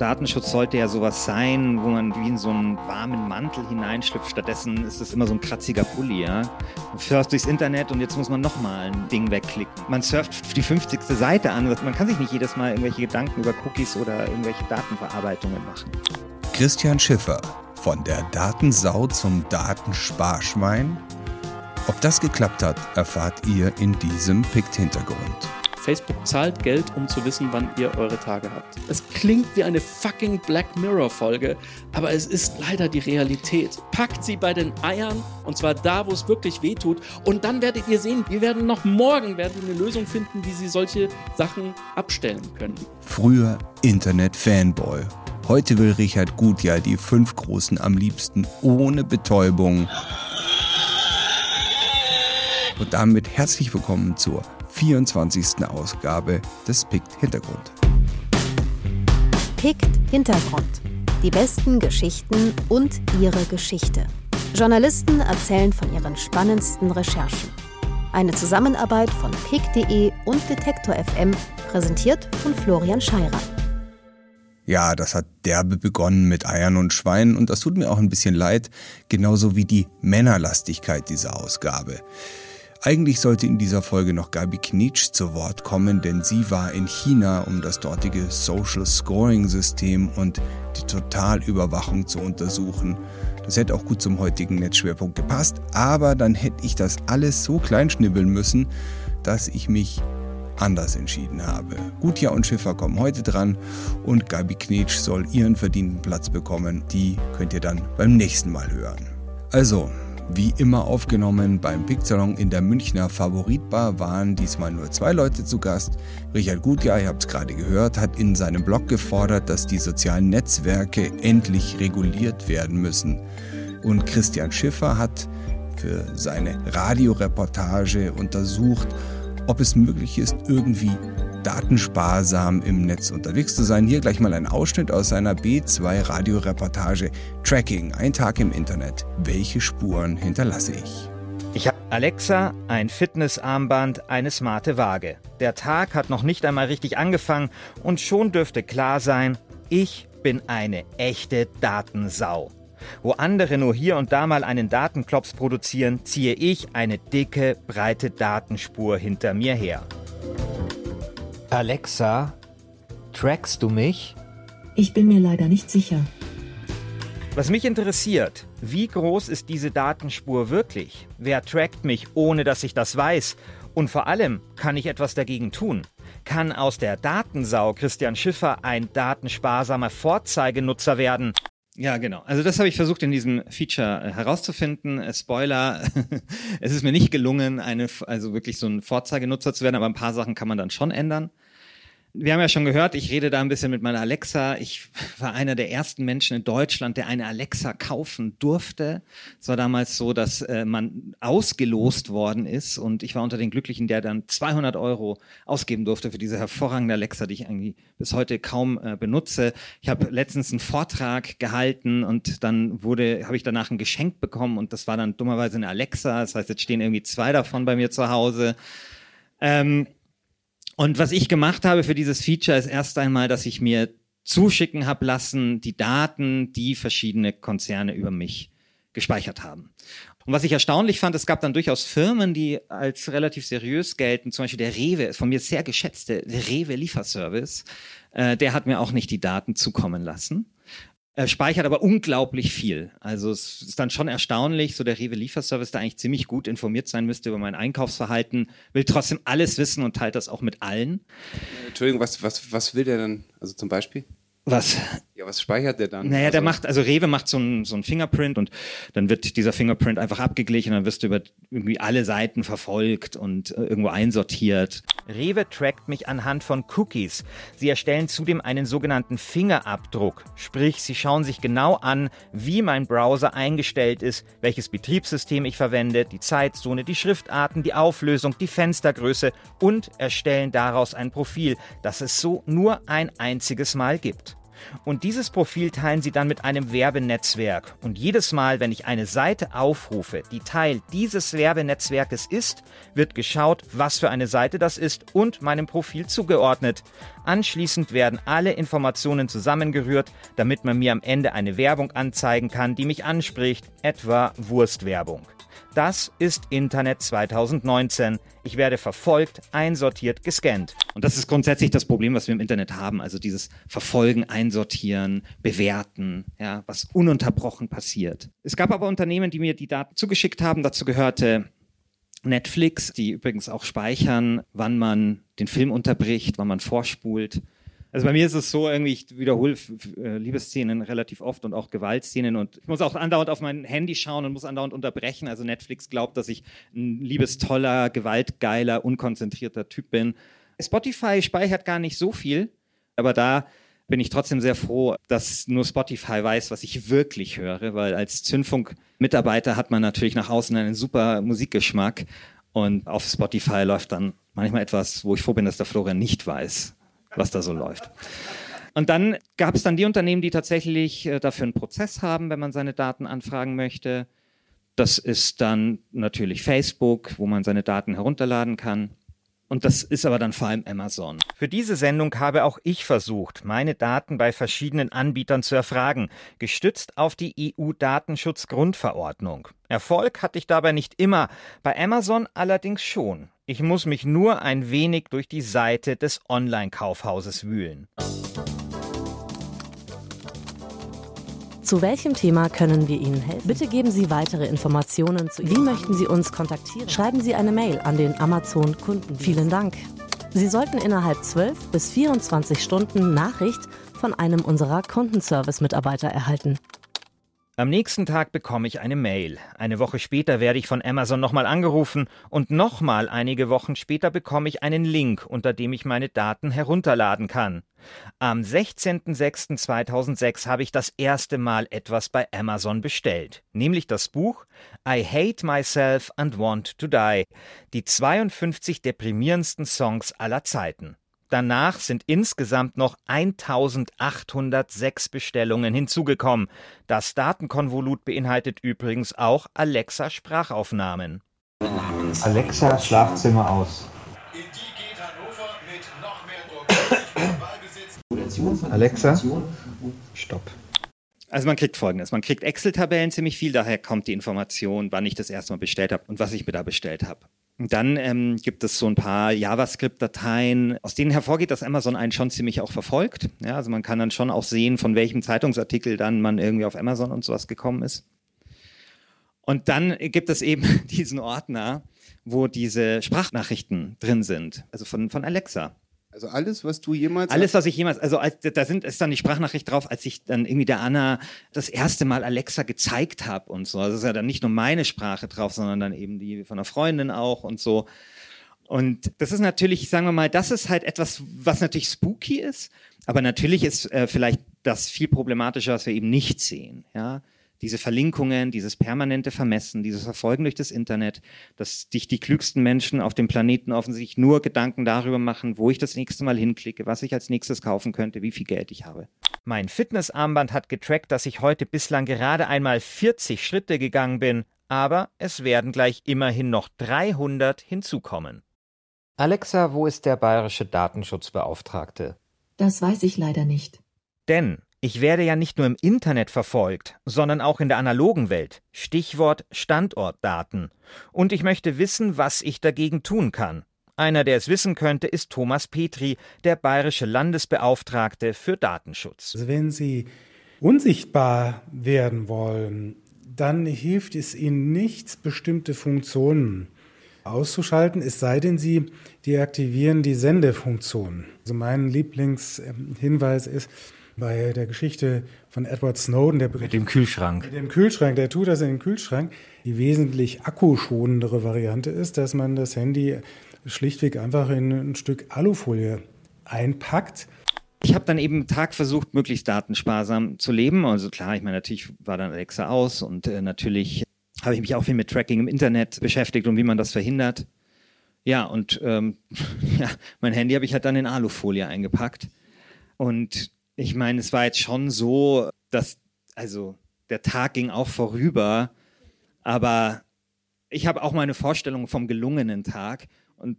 Datenschutz sollte ja sowas sein, wo man wie in so einen warmen Mantel hineinschlüpft. Stattdessen ist es immer so ein kratziger Pulli. Ja? Man surft durchs Internet und jetzt muss man nochmal ein Ding wegklicken. Man surft die 50. Seite an. Man kann sich nicht jedes Mal irgendwelche Gedanken über Cookies oder irgendwelche Datenverarbeitungen machen. Christian Schiffer von der Datensau zum Datensparschwein. Ob das geklappt hat, erfahrt ihr in diesem Pikt-Hintergrund. Facebook zahlt Geld, um zu wissen, wann ihr eure Tage habt. Es klingt wie eine fucking Black Mirror-Folge, aber es ist leider die Realität. Packt sie bei den Eiern und zwar da, wo es wirklich weh tut. Und dann werdet ihr sehen, wir werden noch morgen werden eine Lösung finden, wie sie solche Sachen abstellen können. Früher Internet-Fanboy. Heute will Richard Gutjahr die fünf Großen am liebsten ohne Betäubung. Und damit herzlich willkommen zur 24. Ausgabe des PICT Hintergrund. PICT Hintergrund. Die besten Geschichten und ihre Geschichte. Journalisten erzählen von ihren spannendsten Recherchen. Eine Zusammenarbeit von pick.de und Detektor FM, präsentiert von Florian Scheirer. Ja, das hat derbe begonnen mit Eiern und Schweinen und das tut mir auch ein bisschen leid, genauso wie die Männerlastigkeit dieser Ausgabe. Eigentlich sollte in dieser Folge noch Gabi Knitsch zu Wort kommen, denn sie war in China, um das dortige Social Scoring System und die Totalüberwachung zu untersuchen. Das hätte auch gut zum heutigen Netzschwerpunkt gepasst, aber dann hätte ich das alles so klein schnibbeln müssen, dass ich mich anders entschieden habe. Gutjahr und Schiffer kommen heute dran und Gabi Knetsch soll ihren verdienten Platz bekommen. Die könnt ihr dann beim nächsten Mal hören. Also, wie immer aufgenommen beim Picksalon in der Münchner Favoritbar waren diesmal nur zwei Leute zu Gast. Richard Gutjahr, ihr habt es gerade gehört, hat in seinem Blog gefordert, dass die sozialen Netzwerke endlich reguliert werden müssen. Und Christian Schiffer hat für seine Radioreportage untersucht, ob es möglich ist, irgendwie datensparsam im Netz unterwegs zu sein. Hier gleich mal ein Ausschnitt aus seiner B2 Radioreportage Tracking, ein Tag im Internet. Welche Spuren hinterlasse ich? Ich habe Alexa, ein Fitnessarmband, eine smarte Waage. Der Tag hat noch nicht einmal richtig angefangen und schon dürfte klar sein, ich bin eine echte Datensau. Wo andere nur hier und da mal einen Datenklops produzieren, ziehe ich eine dicke, breite Datenspur hinter mir her. Alexa, trackst du mich? Ich bin mir leider nicht sicher. Was mich interessiert, wie groß ist diese Datenspur wirklich? Wer trackt mich, ohne dass ich das weiß? Und vor allem, kann ich etwas dagegen tun? Kann aus der Datensau Christian Schiffer ein datensparsamer Vorzeigenutzer werden? Ja, genau. Also das habe ich versucht in diesem Feature äh, herauszufinden. Äh, Spoiler, es ist mir nicht gelungen, eine, also wirklich so ein Vorzeigenutzer zu werden, aber ein paar Sachen kann man dann schon ändern. Wir haben ja schon gehört, ich rede da ein bisschen mit meiner Alexa. Ich war einer der ersten Menschen in Deutschland, der eine Alexa kaufen durfte. Es war damals so, dass äh, man ausgelost worden ist und ich war unter den Glücklichen, der dann 200 Euro ausgeben durfte für diese hervorragende Alexa, die ich irgendwie bis heute kaum äh, benutze. Ich habe letztens einen Vortrag gehalten und dann wurde, habe ich danach ein Geschenk bekommen und das war dann dummerweise eine Alexa. Das heißt, jetzt stehen irgendwie zwei davon bei mir zu Hause. Ähm, und was ich gemacht habe für dieses Feature ist erst einmal, dass ich mir zuschicken habe lassen, die Daten, die verschiedene Konzerne über mich gespeichert haben. Und was ich erstaunlich fand, es gab dann durchaus Firmen, die als relativ seriös gelten, zum Beispiel der Rewe, von mir sehr geschätzte Rewe Lieferservice, äh, der hat mir auch nicht die Daten zukommen lassen. Er speichert aber unglaublich viel. Also es ist dann schon erstaunlich, so der Rewe Lieferservice, der eigentlich ziemlich gut informiert sein müsste über mein Einkaufsverhalten, will trotzdem alles wissen und teilt das auch mit allen. Entschuldigung, was, was, was will der dann? Also zum Beispiel? Was? Ja, was speichert der dann? Naja, also, der macht, also Rewe macht so ein, so ein Fingerprint und dann wird dieser Fingerprint einfach abgeglichen, dann wirst du über irgendwie alle Seiten verfolgt und äh, irgendwo einsortiert. Rewe trackt mich anhand von Cookies. Sie erstellen zudem einen sogenannten Fingerabdruck. Sprich, sie schauen sich genau an, wie mein Browser eingestellt ist, welches Betriebssystem ich verwende, die Zeitzone, die Schriftarten, die Auflösung, die Fenstergröße und erstellen daraus ein Profil, das es so nur ein einziges Mal gibt. Und dieses Profil teilen sie dann mit einem Werbenetzwerk. Und jedes Mal, wenn ich eine Seite aufrufe, die Teil dieses Werbenetzwerkes ist, wird geschaut, was für eine Seite das ist und meinem Profil zugeordnet. Anschließend werden alle Informationen zusammengerührt, damit man mir am Ende eine Werbung anzeigen kann, die mich anspricht, etwa Wurstwerbung. Das ist Internet 2019. Ich werde verfolgt, einsortiert, gescannt. Und das ist grundsätzlich das Problem, was wir im Internet haben. Also dieses Verfolgen, Einsortieren, Bewerten, ja, was ununterbrochen passiert. Es gab aber Unternehmen, die mir die Daten zugeschickt haben. Dazu gehörte Netflix, die übrigens auch speichern, wann man den Film unterbricht, wann man vorspult. Also bei mir ist es so, irgendwie, ich wiederhole äh, Liebesszenen relativ oft und auch Gewaltszenen und ich muss auch andauernd auf mein Handy schauen und muss andauernd unterbrechen. Also Netflix glaubt, dass ich ein liebestoller, gewaltgeiler, unkonzentrierter Typ bin. Spotify speichert gar nicht so viel, aber da bin ich trotzdem sehr froh, dass nur Spotify weiß, was ich wirklich höre, weil als Zündfunk-Mitarbeiter hat man natürlich nach außen einen super Musikgeschmack und auf Spotify läuft dann manchmal etwas, wo ich froh bin, dass der Florian nicht weiß was da so läuft. Und dann gab es dann die Unternehmen, die tatsächlich äh, dafür einen Prozess haben, wenn man seine Daten anfragen möchte. Das ist dann natürlich Facebook, wo man seine Daten herunterladen kann. Und das ist aber dann vor allem Amazon. Für diese Sendung habe auch ich versucht, meine Daten bei verschiedenen Anbietern zu erfragen, gestützt auf die EU-Datenschutzgrundverordnung. Erfolg hatte ich dabei nicht immer, bei Amazon allerdings schon. Ich muss mich nur ein wenig durch die Seite des Online-Kaufhauses wühlen. Zu welchem Thema können wir Ihnen helfen? Bitte geben Sie weitere Informationen zu. Wie möchten Sie uns kontaktieren? Schreiben Sie eine Mail an den Amazon Kunden. Vielen Dank. Sie sollten innerhalb 12 bis 24 Stunden Nachricht von einem unserer Kundenservice-Mitarbeiter erhalten. Am nächsten Tag bekomme ich eine Mail. Eine Woche später werde ich von Amazon nochmal angerufen und nochmal einige Wochen später bekomme ich einen Link, unter dem ich meine Daten herunterladen kann. Am 16.06.2006 habe ich das erste Mal etwas bei Amazon bestellt, nämlich das Buch I Hate Myself and Want to Die, die 52 deprimierendsten Songs aller Zeiten. Danach sind insgesamt noch 1806 Bestellungen hinzugekommen. Das Datenkonvolut beinhaltet übrigens auch Alexa Sprachaufnahmen. Alexa Schlafzimmer aus. Alexa, stopp. Also man kriegt folgendes, man kriegt Excel-Tabellen ziemlich viel, daher kommt die Information, wann ich das erste Mal bestellt habe und was ich mir da bestellt habe. Und dann ähm, gibt es so ein paar JavaScript-Dateien, aus denen hervorgeht, dass Amazon einen schon ziemlich auch verfolgt. Ja, also man kann dann schon auch sehen, von welchem Zeitungsartikel dann man irgendwie auf Amazon und sowas gekommen ist. Und dann gibt es eben diesen Ordner, wo diese Sprachnachrichten drin sind, also von, von Alexa. Also alles, was du jemals. Alles, was ich jemals, also als, da sind, ist dann die Sprachnachricht drauf, als ich dann irgendwie der Anna das erste Mal Alexa gezeigt habe und so. Also ist ja dann nicht nur meine Sprache drauf, sondern dann eben die von einer Freundin auch und so. Und das ist natürlich, sagen wir mal, das ist halt etwas, was natürlich spooky ist, aber natürlich ist äh, vielleicht das viel problematischer, was wir eben nicht sehen. Ja, diese Verlinkungen, dieses permanente Vermessen, dieses Verfolgen durch das Internet, dass dich die klügsten Menschen auf dem Planeten offensichtlich nur Gedanken darüber machen, wo ich das nächste Mal hinklicke, was ich als nächstes kaufen könnte, wie viel Geld ich habe. Mein Fitnessarmband hat getrackt, dass ich heute bislang gerade einmal 40 Schritte gegangen bin, aber es werden gleich immerhin noch 300 hinzukommen. Alexa, wo ist der bayerische Datenschutzbeauftragte? Das weiß ich leider nicht. Denn ich werde ja nicht nur im Internet verfolgt, sondern auch in der analogen Welt. Stichwort Standortdaten. Und ich möchte wissen, was ich dagegen tun kann. Einer, der es wissen könnte, ist Thomas Petri, der bayerische Landesbeauftragte für Datenschutz. Also wenn Sie unsichtbar werden wollen, dann hilft es Ihnen nichts, bestimmte Funktionen auszuschalten, es sei denn, Sie deaktivieren die Sendefunktion. Also mein Lieblingshinweis ist, bei der Geschichte von Edward Snowden, der mit dem Kühlschrank. Mit dem Kühlschrank, der tut das in den Kühlschrank. Die wesentlich akkuschonendere Variante ist, dass man das Handy schlichtweg einfach in ein Stück Alufolie einpackt. Ich habe dann eben einen Tag versucht, möglichst datensparsam zu leben. Also klar, ich meine, natürlich war dann Alexa aus und äh, natürlich habe ich mich auch viel mit Tracking im Internet beschäftigt und wie man das verhindert. Ja, und ähm, ja, mein Handy habe ich halt dann in Alufolie eingepackt. Und Ich meine, es war jetzt schon so, dass, also der Tag ging auch vorüber, aber ich habe auch meine Vorstellung vom gelungenen Tag und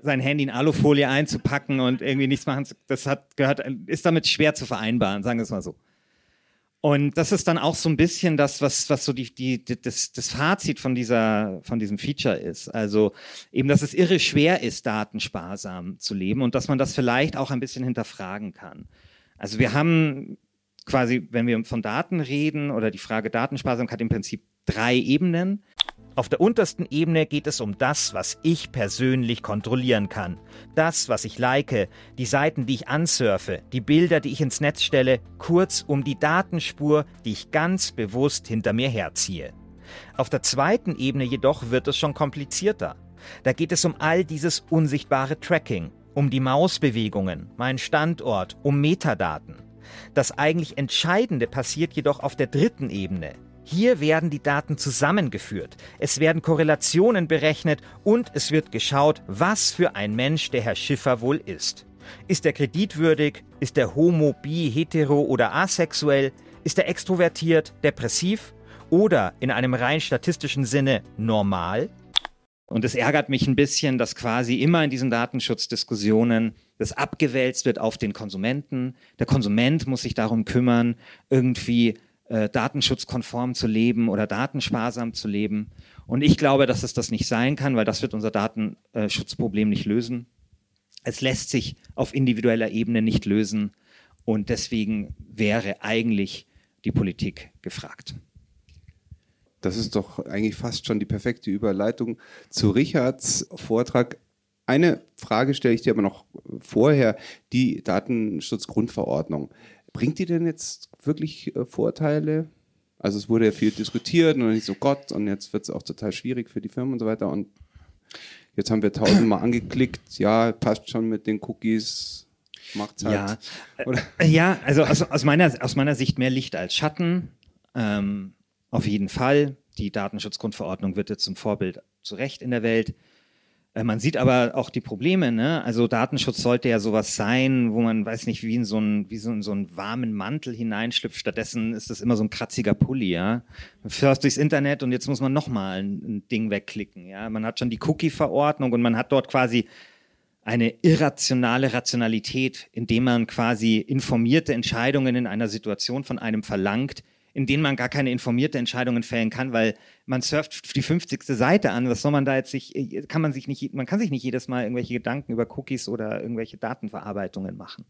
sein Handy in Alufolie einzupacken und irgendwie nichts machen, das hat gehört, ist damit schwer zu vereinbaren, sagen wir es mal so. Und das ist dann auch so ein bisschen das, was, was so die, die, das, das Fazit von, dieser, von diesem Feature ist. Also eben, dass es irre schwer ist, datensparsam zu leben und dass man das vielleicht auch ein bisschen hinterfragen kann. Also wir haben quasi, wenn wir von Daten reden oder die Frage Datensparsamkeit im Prinzip drei Ebenen. Auf der untersten Ebene geht es um das, was ich persönlich kontrollieren kann. Das, was ich like, die Seiten, die ich ansurfe, die Bilder, die ich ins Netz stelle, kurz um die Datenspur, die ich ganz bewusst hinter mir herziehe. Auf der zweiten Ebene jedoch wird es schon komplizierter. Da geht es um all dieses unsichtbare Tracking, um die Mausbewegungen, meinen Standort, um Metadaten. Das eigentlich Entscheidende passiert jedoch auf der dritten Ebene, hier werden die Daten zusammengeführt, es werden Korrelationen berechnet und es wird geschaut, was für ein Mensch der Herr Schiffer wohl ist. Ist er kreditwürdig? Ist er homo, bi, hetero oder asexuell? Ist er extrovertiert, depressiv oder in einem rein statistischen Sinne normal? Und es ärgert mich ein bisschen, dass quasi immer in diesen Datenschutzdiskussionen das abgewälzt wird auf den Konsumenten. Der Konsument muss sich darum kümmern, irgendwie äh, datenschutzkonform zu leben oder datensparsam zu leben. Und ich glaube, dass es das nicht sein kann, weil das wird unser Datenschutzproblem nicht lösen. Es lässt sich auf individueller Ebene nicht lösen und deswegen wäre eigentlich die Politik gefragt. Das ist doch eigentlich fast schon die perfekte Überleitung zu Richards Vortrag. Eine Frage stelle ich dir aber noch vorher, die Datenschutzgrundverordnung. Bringt die denn jetzt wirklich äh, Vorteile? Also es wurde ja viel diskutiert und nicht so Gott und jetzt wird es auch total schwierig für die Firmen und so weiter und jetzt haben wir tausendmal angeklickt, ja, passt schon mit den Cookies, macht's halt. Ja? Äh, ja also aus, aus, meiner, aus meiner Sicht mehr Licht als Schatten, ähm, auf jeden Fall. Die Datenschutzgrundverordnung wird jetzt zum Vorbild zu Recht in der Welt. Äh, man sieht aber auch die Probleme, ne? Also Datenschutz sollte ja sowas sein, wo man, weiß nicht, wie in so einen, wie so in so einen warmen Mantel hineinschlüpft. Stattdessen ist das immer so ein kratziger Pulli, ja. Man fährst durchs Internet und jetzt muss man nochmal ein, ein Ding wegklicken, ja. Man hat schon die Cookie-Verordnung und man hat dort quasi eine irrationale Rationalität, indem man quasi informierte Entscheidungen in einer Situation von einem verlangt, in denen man gar keine informierte Entscheidungen fällen kann, weil man surft die 50. Seite an. Was soll man da jetzt sich, kann man sich nicht, man kann sich nicht jedes Mal irgendwelche Gedanken über Cookies oder irgendwelche Datenverarbeitungen machen.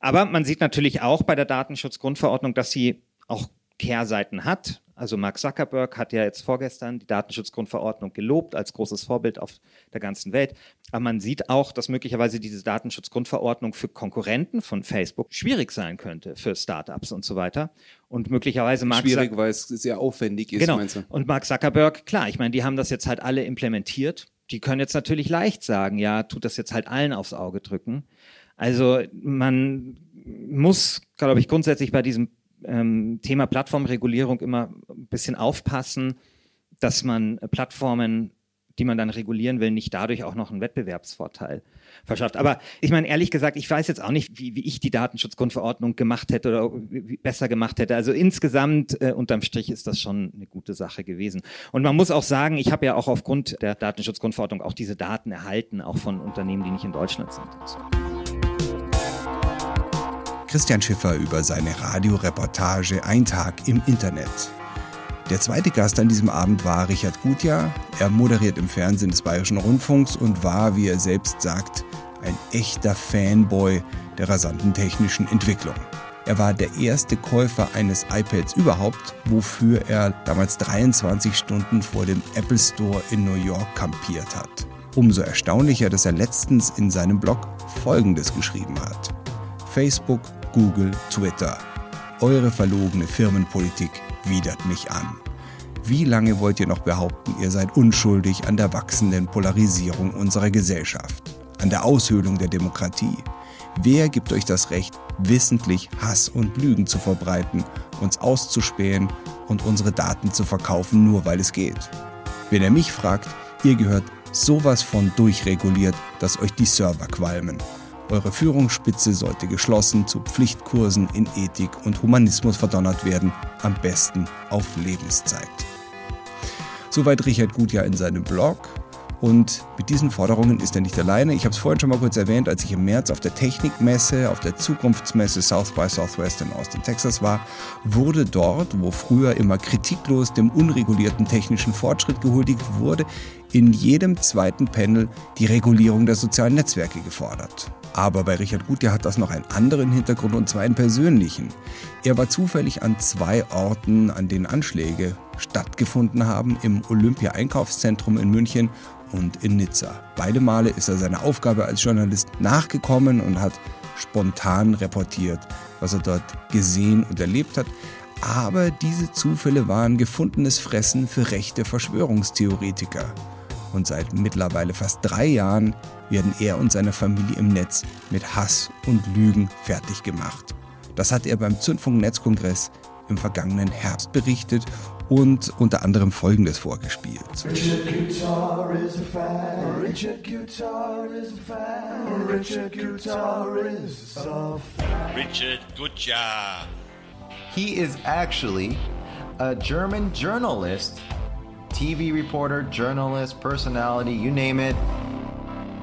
Aber man sieht natürlich auch bei der Datenschutzgrundverordnung, dass sie auch Kehrseiten hat. Also Mark Zuckerberg hat ja jetzt vorgestern die Datenschutzgrundverordnung gelobt als großes Vorbild auf der ganzen Welt. Aber man sieht auch, dass möglicherweise diese Datenschutzgrundverordnung für Konkurrenten von Facebook schwierig sein könnte, für Startups und so weiter. Und möglicherweise Mark Schwierig, weil es sehr aufwendig ist, genau. meinst du? Und Mark Zuckerberg, klar, ich meine, die haben das jetzt halt alle implementiert. Die können jetzt natürlich leicht sagen, ja, tut das jetzt halt allen aufs Auge drücken. Also man muss, glaube ich, grundsätzlich bei diesem ähm, Thema Plattformregulierung immer ein bisschen aufpassen, dass man Plattformen, die man dann regulieren will, nicht dadurch auch noch einen Wettbewerbsvorteil verschafft. Aber ich meine, ehrlich gesagt, ich weiß jetzt auch nicht, wie, wie ich die Datenschutzgrundverordnung gemacht hätte oder besser gemacht hätte. Also insgesamt, äh, unterm Strich, ist das schon eine gute Sache gewesen. Und man muss auch sagen, ich habe ja auch aufgrund der Datenschutzgrundverordnung auch diese Daten erhalten, auch von Unternehmen, die nicht in Deutschland sind. Christian Schiffer über seine Radioreportage Ein Tag im Internet. Der zweite Gast an diesem Abend war Richard Gutjahr. Er moderiert im Fernsehen des Bayerischen Rundfunks und war, wie er selbst sagt, ein echter Fanboy der rasanten technischen Entwicklung. Er war der erste Käufer eines iPads überhaupt, wofür er damals 23 Stunden vor dem Apple Store in New York kampiert hat. Umso erstaunlicher, dass er letztens in seinem Blog Folgendes geschrieben hat. Facebook Google, Twitter. Eure verlogene Firmenpolitik widert mich an. Wie lange wollt ihr noch behaupten, ihr seid unschuldig an der wachsenden Polarisierung unserer Gesellschaft, an der Aushöhlung der Demokratie? Wer gibt euch das Recht, wissentlich Hass und Lügen zu verbreiten, uns auszuspähen und unsere Daten zu verkaufen, nur weil es geht? Wenn ihr mich fragt, ihr gehört sowas von durchreguliert, dass euch die Server qualmen. Eure Führungsspitze sollte geschlossen zu Pflichtkursen in Ethik und Humanismus verdonnert werden, am besten auf Lebenszeit. Soweit Richard Gutjahr in seinem Blog. Und mit diesen Forderungen ist er nicht alleine. Ich habe es vorhin schon mal kurz erwähnt, als ich im März auf der Technikmesse, auf der Zukunftsmesse South by Southwest in Austin, Texas war, wurde dort, wo früher immer kritiklos dem unregulierten technischen Fortschritt gehuldigt wurde, in jedem zweiten Panel die Regulierung der sozialen Netzwerke gefordert. Aber bei Richard Gutjahr hat das noch einen anderen Hintergrund und zwar einen persönlichen. Er war zufällig an zwei Orten, an denen Anschläge stattgefunden haben, im Olympia-Einkaufszentrum in München und in Nizza. Beide Male ist er seiner Aufgabe als Journalist nachgekommen und hat spontan reportiert, was er dort gesehen und erlebt hat. Aber diese Zufälle waren gefundenes Fressen für rechte Verschwörungstheoretiker. Und seit mittlerweile fast drei Jahren werden er und seine Familie im Netz mit Hass und Lügen fertig gemacht. Das hat er beim Zündfunk-Netzkongress im vergangenen Herbst berichtet und unter anderem Folgendes vorgespielt. Richard Guitar is a fan. Richard Guitar is a fan. Richard Guitar is a fan. Richard Guitar. He is actually a German journalist, TV reporter, journalist, personality, you name it.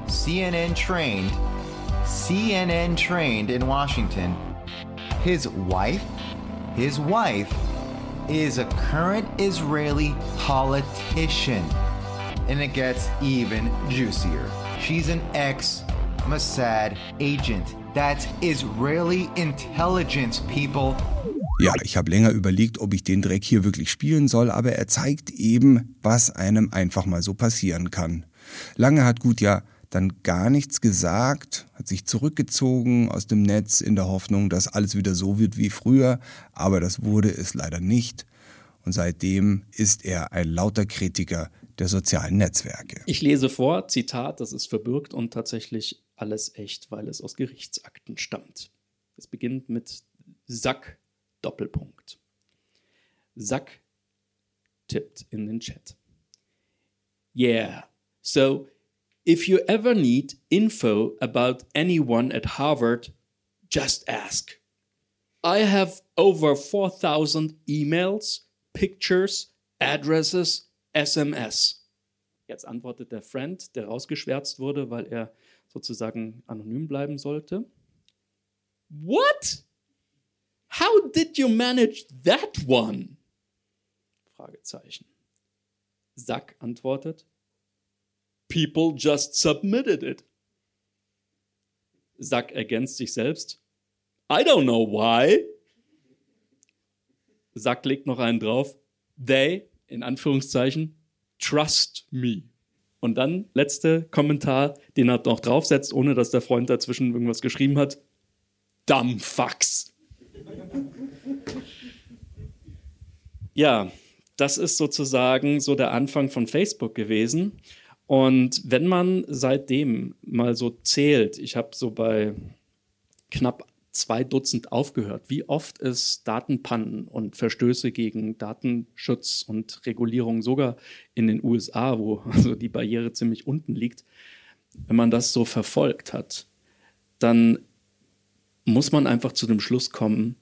CNN trained, CNN trained in Washington. His wife, his wife is a current Israeli politician. And it gets even juicier. She's an ex Mossad agent. That's Israeli intelligence, people. Ja, ich habe länger überlegt, ob ich den Dreck hier wirklich spielen soll, aber er zeigt eben, was einem einfach mal so passieren kann. Lange hat gut ja dann gar nichts gesagt, hat sich zurückgezogen aus dem Netz in der Hoffnung, dass alles wieder so wird wie früher, aber das wurde es leider nicht. Und seitdem ist er ein lauter Kritiker der sozialen Netzwerke. Ich lese vor, Zitat, das ist verbürgt und tatsächlich alles echt, weil es aus Gerichtsakten stammt. Es beginnt mit Sack Doppelpunkt. Sack tippt in den Chat. Yeah, so If you ever need info about anyone at Harvard, just ask. I have over 4,000 emails, pictures, addresses, SMS. Jetzt antwortet der Friend, der rausgeschwärzt wurde, weil er sozusagen anonym bleiben sollte. What? How did you manage that one? Fragezeichen. Sack antwortet, People just submitted it. Sack ergänzt sich selbst. I don't know why. Sack legt noch einen drauf. They, in Anführungszeichen, trust me. Und dann letzter Kommentar, den er noch draufsetzt, ohne dass der Freund dazwischen irgendwas geschrieben hat. Dumb ja, das ist sozusagen so der Anfang von Facebook gewesen. Und wenn man seitdem mal so zählt, ich habe so bei knapp zwei Dutzend aufgehört, wie oft es Datenpannen und Verstöße gegen Datenschutz und Regulierung sogar in den USA, wo also die Barriere ziemlich unten liegt, wenn man das so verfolgt hat, dann muss man einfach zu dem Schluss kommen,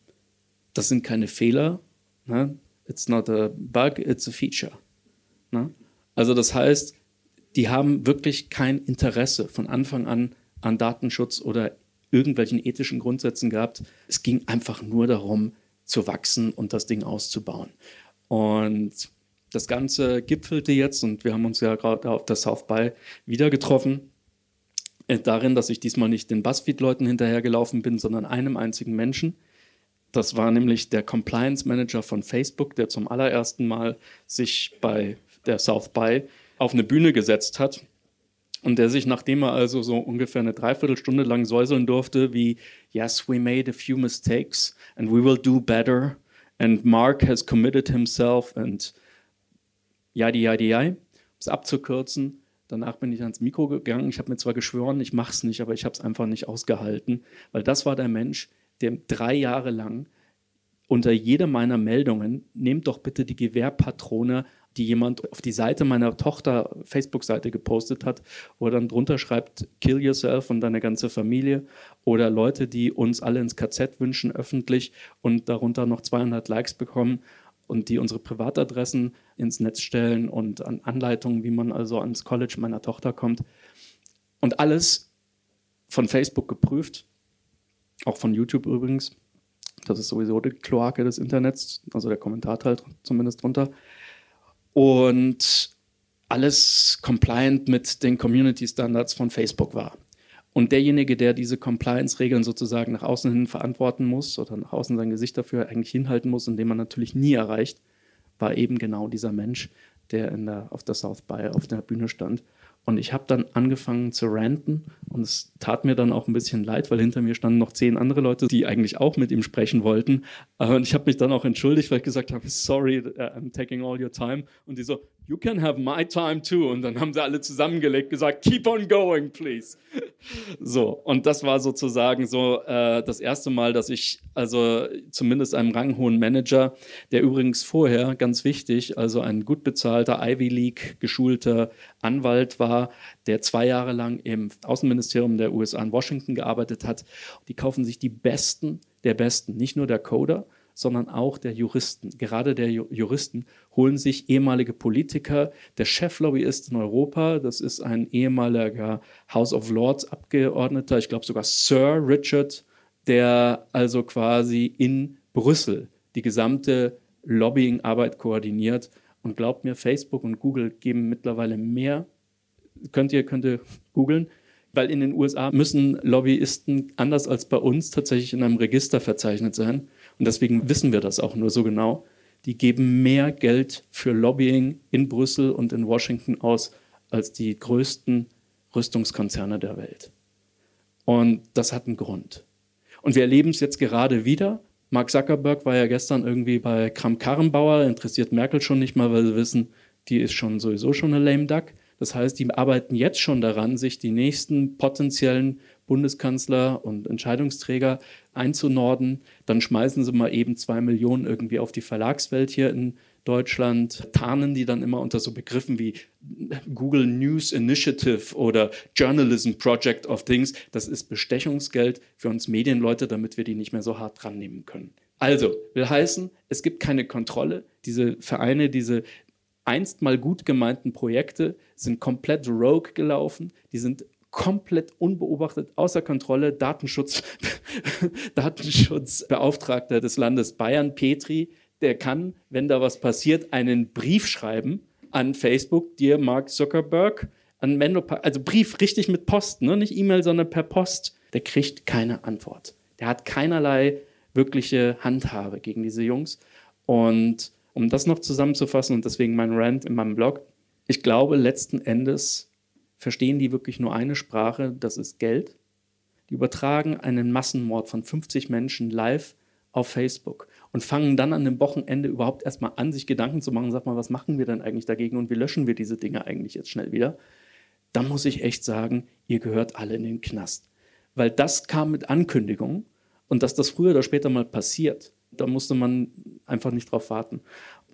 das sind keine Fehler, ne? It's not a bug, it's a feature. Ne? Also das heißt, die haben wirklich kein Interesse von Anfang an an Datenschutz oder irgendwelchen ethischen Grundsätzen gehabt. Es ging einfach nur darum, zu wachsen und das Ding auszubauen. Und das Ganze gipfelte jetzt, und wir haben uns ja gerade auf der South by wieder getroffen, äh, darin, dass ich diesmal nicht den Buzzfeed-Leuten hinterhergelaufen bin, sondern einem einzigen Menschen. Das war nämlich der Compliance Manager von Facebook, der zum allerersten Mal sich bei der South by auf eine Bühne gesetzt hat und der sich, nachdem er also so ungefähr eine Dreiviertelstunde lang säuseln durfte, wie Yes, we made a few mistakes and we will do better and Mark has committed himself and yadi yadi yadi, um es abzukürzen. Danach bin ich ans Mikro gegangen. Ich habe mir zwar geschworen, ich mache es nicht, aber ich habe es einfach nicht ausgehalten, weil das war der Mensch, der drei Jahre lang unter jeder meiner Meldungen, nehmt doch bitte die Gewehrpatrone die jemand auf die Seite meiner Tochter Facebook-Seite gepostet hat, wo er dann drunter schreibt, kill yourself und deine ganze Familie. Oder Leute, die uns alle ins KZ wünschen, öffentlich und darunter noch 200 Likes bekommen und die unsere Privatadressen ins Netz stellen und an Anleitungen, wie man also ans College meiner Tochter kommt. Und alles von Facebook geprüft, auch von YouTube übrigens. Das ist sowieso die Kloake des Internets, also der Kommentarteil zumindest drunter. Und alles compliant mit den Community Standards von Facebook war. Und derjenige, der diese Compliance-Regeln sozusagen nach außen hin verantworten muss oder nach außen sein Gesicht dafür eigentlich hinhalten muss, indem man natürlich nie erreicht, war eben genau dieser Mensch, der, in der auf der South by auf der Bühne stand und ich habe dann angefangen zu ranten und es tat mir dann auch ein bisschen leid, weil hinter mir standen noch zehn andere Leute, die eigentlich auch mit ihm sprechen wollten. Und ich habe mich dann auch entschuldigt, weil ich gesagt habe, sorry, uh, I'm taking all your time. Und die so, you can have my time too. Und dann haben sie alle zusammengelegt, gesagt, keep on going, please. So, und das war sozusagen so äh, das erste Mal, dass ich also zumindest einem ranghohen Manager, der übrigens vorher, ganz wichtig, also ein gut bezahlter Ivy League geschulter Anwalt war, der zwei Jahre lang im Außenministerium der USA in Washington gearbeitet hat. Die kaufen sich die Besten der Besten, nicht nur der Coder, sondern auch der Juristen. Gerade der Juristen holen sich ehemalige Politiker. Der Cheflobbyist in Europa, das ist ein ehemaliger House of Lords Abgeordneter, ich glaube sogar Sir Richard, der also quasi in Brüssel die gesamte Lobbying-Arbeit koordiniert. Und glaubt mir, Facebook und Google geben mittlerweile mehr. Könnt ihr, könnt ihr googeln, weil in den USA müssen Lobbyisten anders als bei uns tatsächlich in einem Register verzeichnet sein. Und deswegen wissen wir das auch nur so genau. Die geben mehr Geld für Lobbying in Brüssel und in Washington aus als die größten Rüstungskonzerne der Welt. Und das hat einen Grund. Und wir erleben es jetzt gerade wieder. Mark Zuckerberg war ja gestern irgendwie bei Kram-Karrenbauer, interessiert Merkel schon nicht mal, weil sie wissen, die ist schon sowieso schon eine lame duck. Das heißt, die arbeiten jetzt schon daran, sich die nächsten potenziellen Bundeskanzler und Entscheidungsträger einzunorden. Dann schmeißen sie mal eben zwei Millionen irgendwie auf die Verlagswelt hier in Deutschland, tarnen die dann immer unter so Begriffen wie Google News Initiative oder Journalism Project of Things. Das ist Bestechungsgeld für uns Medienleute, damit wir die nicht mehr so hart dran nehmen können. Also, will heißen, es gibt keine Kontrolle. Diese Vereine, diese einst mal gut gemeinten Projekte sind komplett rogue gelaufen. Die sind komplett unbeobachtet, außer Kontrolle. Datenschutz, Datenschutzbeauftragter des Landes Bayern, Petri, der kann, wenn da was passiert, einen Brief schreiben an Facebook, dir Mark Zuckerberg, an Menlo, also Brief richtig mit Post, ne? nicht E-Mail, sondern per Post. Der kriegt keine Antwort. Der hat keinerlei wirkliche Handhabe gegen diese Jungs. Und um das noch zusammenzufassen und deswegen mein Rant in meinem Blog, ich glaube, letzten Endes verstehen die wirklich nur eine Sprache, das ist Geld. Die übertragen einen Massenmord von 50 Menschen live auf Facebook und fangen dann an dem Wochenende überhaupt erstmal an, sich Gedanken zu machen, sag mal, was machen wir denn eigentlich dagegen und wie löschen wir diese Dinge eigentlich jetzt schnell wieder? Dann muss ich echt sagen, ihr gehört alle in den Knast. Weil das kam mit Ankündigung und dass das früher oder später mal passiert, da musste man einfach nicht drauf warten.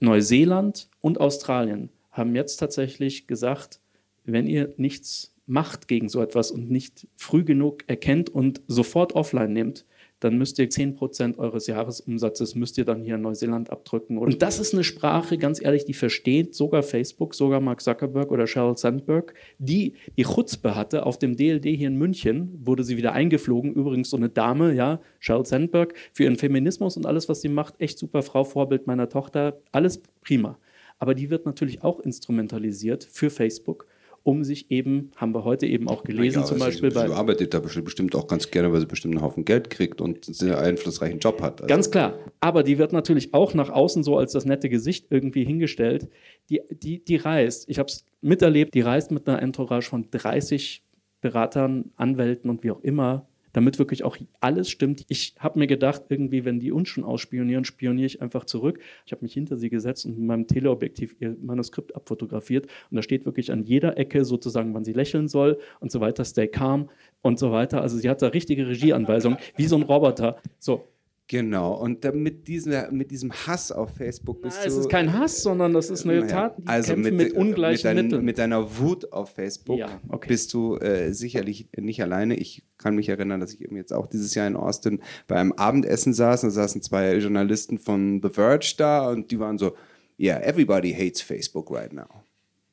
Neuseeland und Australien haben jetzt tatsächlich gesagt, wenn ihr nichts macht gegen so etwas und nicht früh genug erkennt und sofort offline nehmt, dann müsst ihr 10% eures Jahresumsatzes müsst ihr dann hier in Neuseeland abdrücken. Und das ist eine Sprache, ganz ehrlich, die versteht sogar Facebook, sogar Mark Zuckerberg oder Sheryl Sandberg, die die Chutzpe hatte. Auf dem DLD hier in München wurde sie wieder eingeflogen. Übrigens so eine Dame, ja, Sheryl Sandberg, für ihren Feminismus und alles, was sie macht, echt super Frau, Vorbild meiner Tochter, alles prima. Aber die wird natürlich auch instrumentalisiert für Facebook um sich eben, haben wir heute eben auch gelesen, ja, zum Beispiel sie, bei. Sie arbeitet da bestimmt auch ganz gerne, weil sie bestimmt einen Haufen Geld kriegt und einen sehr einflussreichen Job hat. Also. Ganz klar. Aber die wird natürlich auch nach außen so als das nette Gesicht irgendwie hingestellt. Die, die, die reist, ich habe es miterlebt, die reist mit einer Entourage von 30 Beratern, Anwälten und wie auch immer damit wirklich auch alles stimmt. Ich habe mir gedacht, irgendwie, wenn die uns schon ausspionieren, spioniere ich einfach zurück. Ich habe mich hinter sie gesetzt und mit meinem Teleobjektiv ihr Manuskript abfotografiert. Und da steht wirklich an jeder Ecke sozusagen, wann sie lächeln soll und so weiter, stay calm und so weiter. Also sie hat da richtige Regieanweisungen, wie so ein Roboter. So, Genau, und mit, diesem, mit diesem Hass auf Facebook bist Na, du. Es ist kein Hass, sondern das ist eine naja, Tat, die also mit, mit ungleichen mit, dein, Mitteln. mit deiner Wut auf Facebook Ja, okay. bist du äh, sicherlich nicht alleine. Ich kann mich erinnern, dass ich eben jetzt auch dieses Jahr in Austin bei einem Abendessen saß und da saßen zwei Journalisten von The Verge da und die waren so, yeah, everybody hates Facebook right now.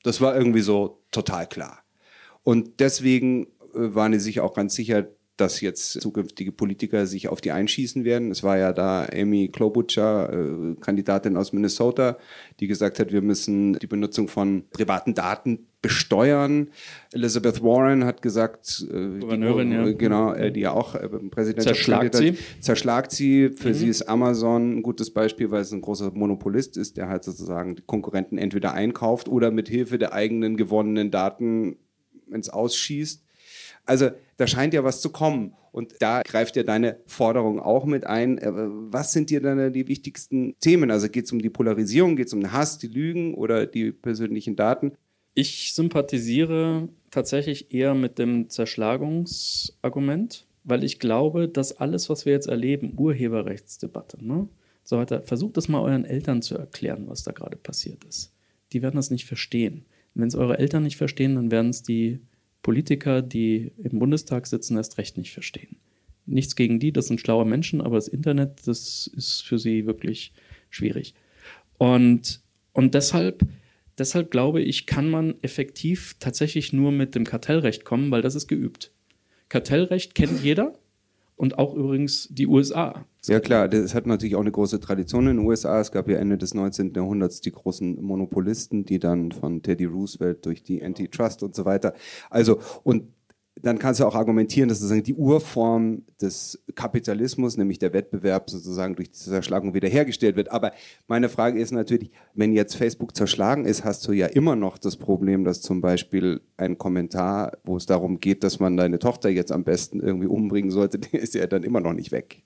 Das war irgendwie so total klar. Und deswegen äh, waren die sich auch ganz sicher, dass jetzt zukünftige Politiker sich auf die einschießen werden. Es war ja da Amy Klobuchar, äh, Kandidatin aus Minnesota, die gesagt hat, wir müssen die Benutzung von privaten Daten besteuern. Elizabeth Warren hat gesagt, äh, Gouverneurin, die, ja. genau, äh, die ja auch äh, Präsidentschaft Zerschlagt sie. zerschlagt sie. Für Mhm. sie ist Amazon ein gutes Beispiel, weil es ein großer Monopolist ist, der halt sozusagen die Konkurrenten entweder einkauft oder mit Hilfe der eigenen gewonnenen Daten ins Ausschießt. Also da scheint ja was zu kommen. Und da greift ja deine Forderung auch mit ein. Äh, Was sind dir dann die wichtigsten Themen? Also geht es um die Polarisierung, geht es um den Hass, die Lügen oder die persönlichen Daten? Ich sympathisiere tatsächlich eher mit dem Zerschlagungsargument, weil ich glaube, dass alles, was wir jetzt erleben, Urheberrechtsdebatte, ne, so weiter, versucht das mal euren Eltern zu erklären, was da gerade passiert ist. Die werden das nicht verstehen. Wenn es eure Eltern nicht verstehen, dann werden es die Politiker, die im Bundestag sitzen, erst recht nicht verstehen. Nichts gegen die, das sind schlaue Menschen, aber das Internet, das ist für sie wirklich schwierig. Und, und deshalb, deshalb glaube ich, kann man effektiv tatsächlich nur mit dem Kartellrecht kommen, weil das ist geübt. Kartellrecht kennt jeder und auch übrigens die USA. Ja klar, das hat natürlich auch eine große Tradition in den USA. Es gab ja Ende des 19. Jahrhunderts die großen Monopolisten, die dann von Teddy Roosevelt durch die Antitrust und so weiter. Also, und dann kannst du auch argumentieren, dass sozusagen die Urform des Kapitalismus, nämlich der Wettbewerb, sozusagen durch diese Zerschlagung wiederhergestellt wird. Aber meine Frage ist natürlich, wenn jetzt Facebook zerschlagen ist, hast du ja immer noch das Problem, dass zum Beispiel ein Kommentar, wo es darum geht, dass man deine Tochter jetzt am besten irgendwie umbringen sollte, der ist ja dann immer noch nicht weg.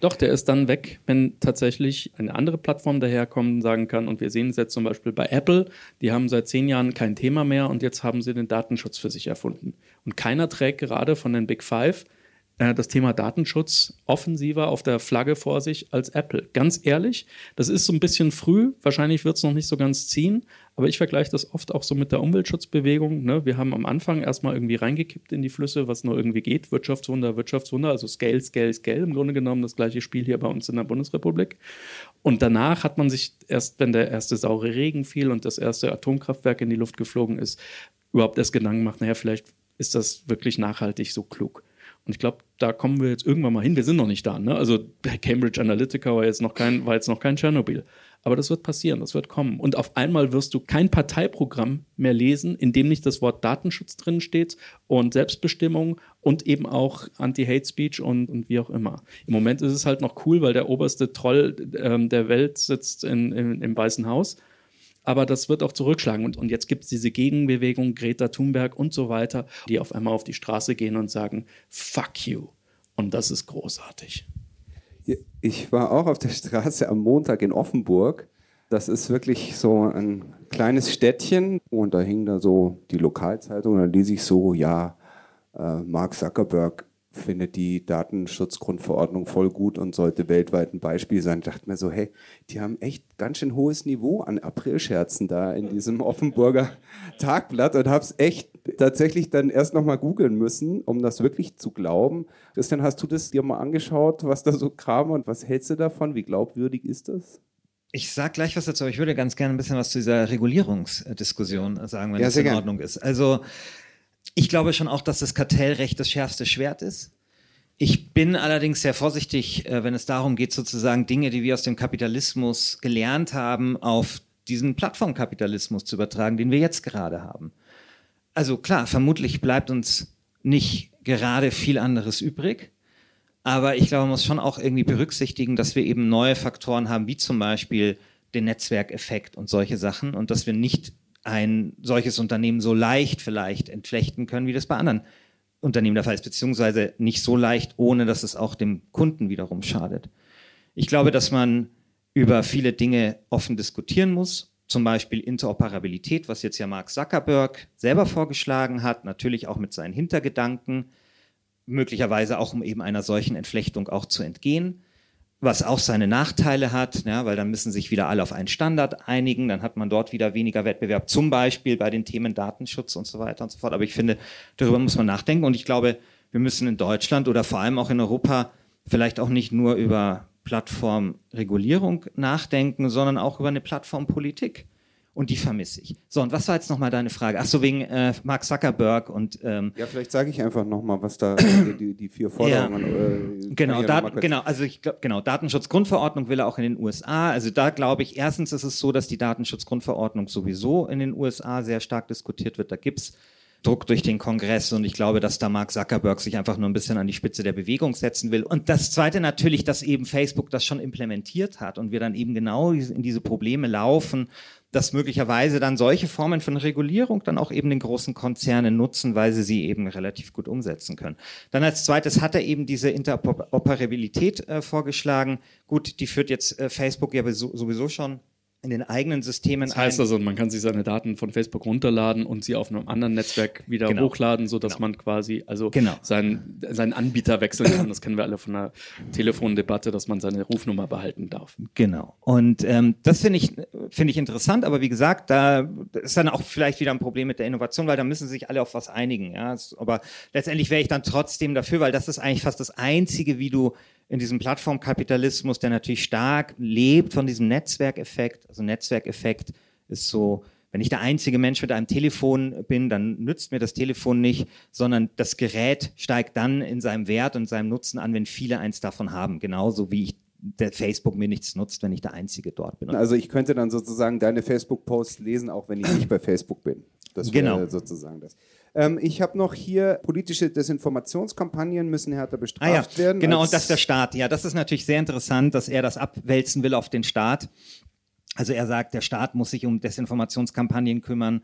Doch, der ist dann weg, wenn tatsächlich eine andere Plattform daherkommt und sagen kann, und wir sehen es jetzt zum Beispiel bei Apple, die haben seit zehn Jahren kein Thema mehr und jetzt haben sie den Datenschutz für sich erfunden. Und keiner trägt gerade von den Big Five äh, das Thema Datenschutz offensiver auf der Flagge vor sich als Apple. Ganz ehrlich, das ist so ein bisschen früh, wahrscheinlich wird es noch nicht so ganz ziehen, aber ich vergleiche das oft auch so mit der Umweltschutzbewegung. Ne? Wir haben am Anfang erstmal irgendwie reingekippt in die Flüsse, was nur irgendwie geht. Wirtschaftswunder, Wirtschaftswunder, also Scale, Scale, Scale. Im Grunde genommen das gleiche Spiel hier bei uns in der Bundesrepublik. Und danach hat man sich erst, wenn der erste saure Regen fiel und das erste Atomkraftwerk in die Luft geflogen ist, überhaupt erst Gedanken gemacht, naja, vielleicht ist das wirklich nachhaltig so klug. Und ich glaube, da kommen wir jetzt irgendwann mal hin. Wir sind noch nicht da. Ne? Also Cambridge Analytica war jetzt noch kein, war jetzt noch kein Tschernobyl. Aber das wird passieren, das wird kommen. Und auf einmal wirst du kein Parteiprogramm mehr lesen, in dem nicht das Wort Datenschutz drin steht und Selbstbestimmung und eben auch Anti-Hate Speech und, und wie auch immer. Im Moment ist es halt noch cool, weil der oberste Troll ähm, der Welt sitzt in, in, im Weißen Haus. Aber das wird auch zurückschlagen. Und, und jetzt gibt es diese Gegenbewegung, Greta Thunberg und so weiter, die auf einmal auf die Straße gehen und sagen, fuck you. Und das ist großartig. Ich war auch auf der Straße am Montag in Offenburg. Das ist wirklich so ein kleines Städtchen und da hing da so die Lokalzeitung da ließ ich so, ja, äh, Mark Zuckerberg findet die Datenschutzgrundverordnung voll gut und sollte weltweit ein Beispiel sein. Ich dachte mir so, hey, die haben echt ganz schön hohes Niveau an Aprilscherzen da in diesem Offenburger Tagblatt und habe es echt tatsächlich dann erst nochmal googeln müssen, um das wirklich zu glauben. Christian, hast du das dir mal angeschaut, was da so kam und was hältst du davon? Wie glaubwürdig ist das? Ich sag gleich was dazu, aber ich würde ganz gerne ein bisschen was zu dieser Regulierungsdiskussion sagen, wenn Ja, das in gern. Ordnung ist. Also ich glaube schon auch, dass das Kartellrecht das schärfste Schwert ist. Ich bin allerdings sehr vorsichtig, äh, wenn es darum geht, sozusagen Dinge, die wir aus dem Kapitalismus gelernt haben, auf diesen Plattformkapitalismus zu übertragen, den wir jetzt gerade haben. Also klar, vermutlich bleibt uns nicht gerade viel anderes übrig. Aber ich glaube, man muss schon auch irgendwie berücksichtigen, dass wir eben neue Faktoren haben, wie zum Beispiel den Netzwerkeffekt und solche Sachen und dass wir nicht ein solches Unternehmen so leicht vielleicht entflechten können, wie das bei anderen Unternehmen der Fall ist, beziehungsweise nicht so leicht, ohne dass es auch dem Kunden wiederum schadet. Ich glaube, dass man über viele Dinge offen diskutieren muss, zum Beispiel Interoperabilität, was jetzt ja Mark Zuckerberg selber vorgeschlagen hat, natürlich auch mit seinen Hintergedanken, möglicherweise auch um eben einer solchen Entflechtung auch zu entgehen. Was auch seine Nachteile hat, ja, weil dann müssen sich wieder alle auf einen Standard einigen, dann hat man dort wieder weniger Wettbewerb, zum Beispiel bei den Themen Datenschutz und so weiter und so fort. Aber ich finde, darüber muss man nachdenken und ich glaube, wir müssen in Deutschland oder vor allem auch in Europa vielleicht auch nicht nur über Plattformregulierung nachdenken, sondern auch über eine Plattformpolitik und die vermisse ich. So, und was war jetzt nochmal deine Frage? Ach so, wegen äh, Mark Zuckerberg und. Ähm, ja, vielleicht sage ich einfach nochmal, was da die, die, vier Forderungen. Ja. Äh, genau, ja genau, also ich glaube, genau, Datenschutzgrundverordnung will er auch in den USA. Also da glaube ich, erstens ist es so, dass die Datenschutzgrundverordnung sowieso in den USA sehr stark diskutiert wird. Da gibt es Druck durch den Kongress und ich glaube, dass da Mark Zuckerberg sich einfach nur ein bisschen an die Spitze der Bewegung setzen will. Und das Zweite natürlich, dass eben Facebook das schon implementiert hat und wir dann eben genau in diese Probleme laufen, dass möglicherweise dann solche Formen von Regulierung dann auch eben den großen Konzernen nutzen, weil sie sie eben relativ gut umsetzen können. Dann als zweites hat er eben diese Interoperabilität äh, vorgeschlagen. Gut, die führt jetzt äh, Facebook ja sowieso schon in den eigenen Systemen Das heißt also, man kann sich seine Daten von Facebook runterladen und sie auf einem anderen Netzwerk wieder genau. hochladen, sodass genau. man quasi also genau. seinen, seinen Anbieter wechseln kann. Das kennen wir alle von der Telefondebatte, dass man seine Rufnummer behalten darf. Genau. Und ähm, das finde ich, finde ich interessant, aber wie gesagt, da ist dann auch vielleicht wieder ein Problem mit der Innovation, weil da müssen sich alle auf was einigen. Ja? Aber letztendlich wäre ich dann trotzdem dafür, weil das ist eigentlich fast das Einzige, wie du in diesem Plattformkapitalismus, der natürlich stark lebt von diesem Netzwerkeffekt. Also Netzwerkeffekt ist so, wenn ich der einzige Mensch mit einem Telefon bin, dann nützt mir das Telefon nicht, sondern das Gerät steigt dann in seinem Wert und seinem Nutzen an, wenn viele eins davon haben. Genauso wie ich der Facebook mir nichts nutzt, wenn ich der Einzige dort bin. Also ich könnte dann sozusagen deine Facebook-Posts lesen, auch wenn ich nicht bei Facebook bin. Das wäre genau. sozusagen das. Ähm, ich habe noch hier politische Desinformationskampagnen müssen härter bestraft ah, ja. werden. Genau, und das ist der Staat. Ja, das ist natürlich sehr interessant, dass er das abwälzen will auf den Staat. Also er sagt, der Staat muss sich um Desinformationskampagnen kümmern.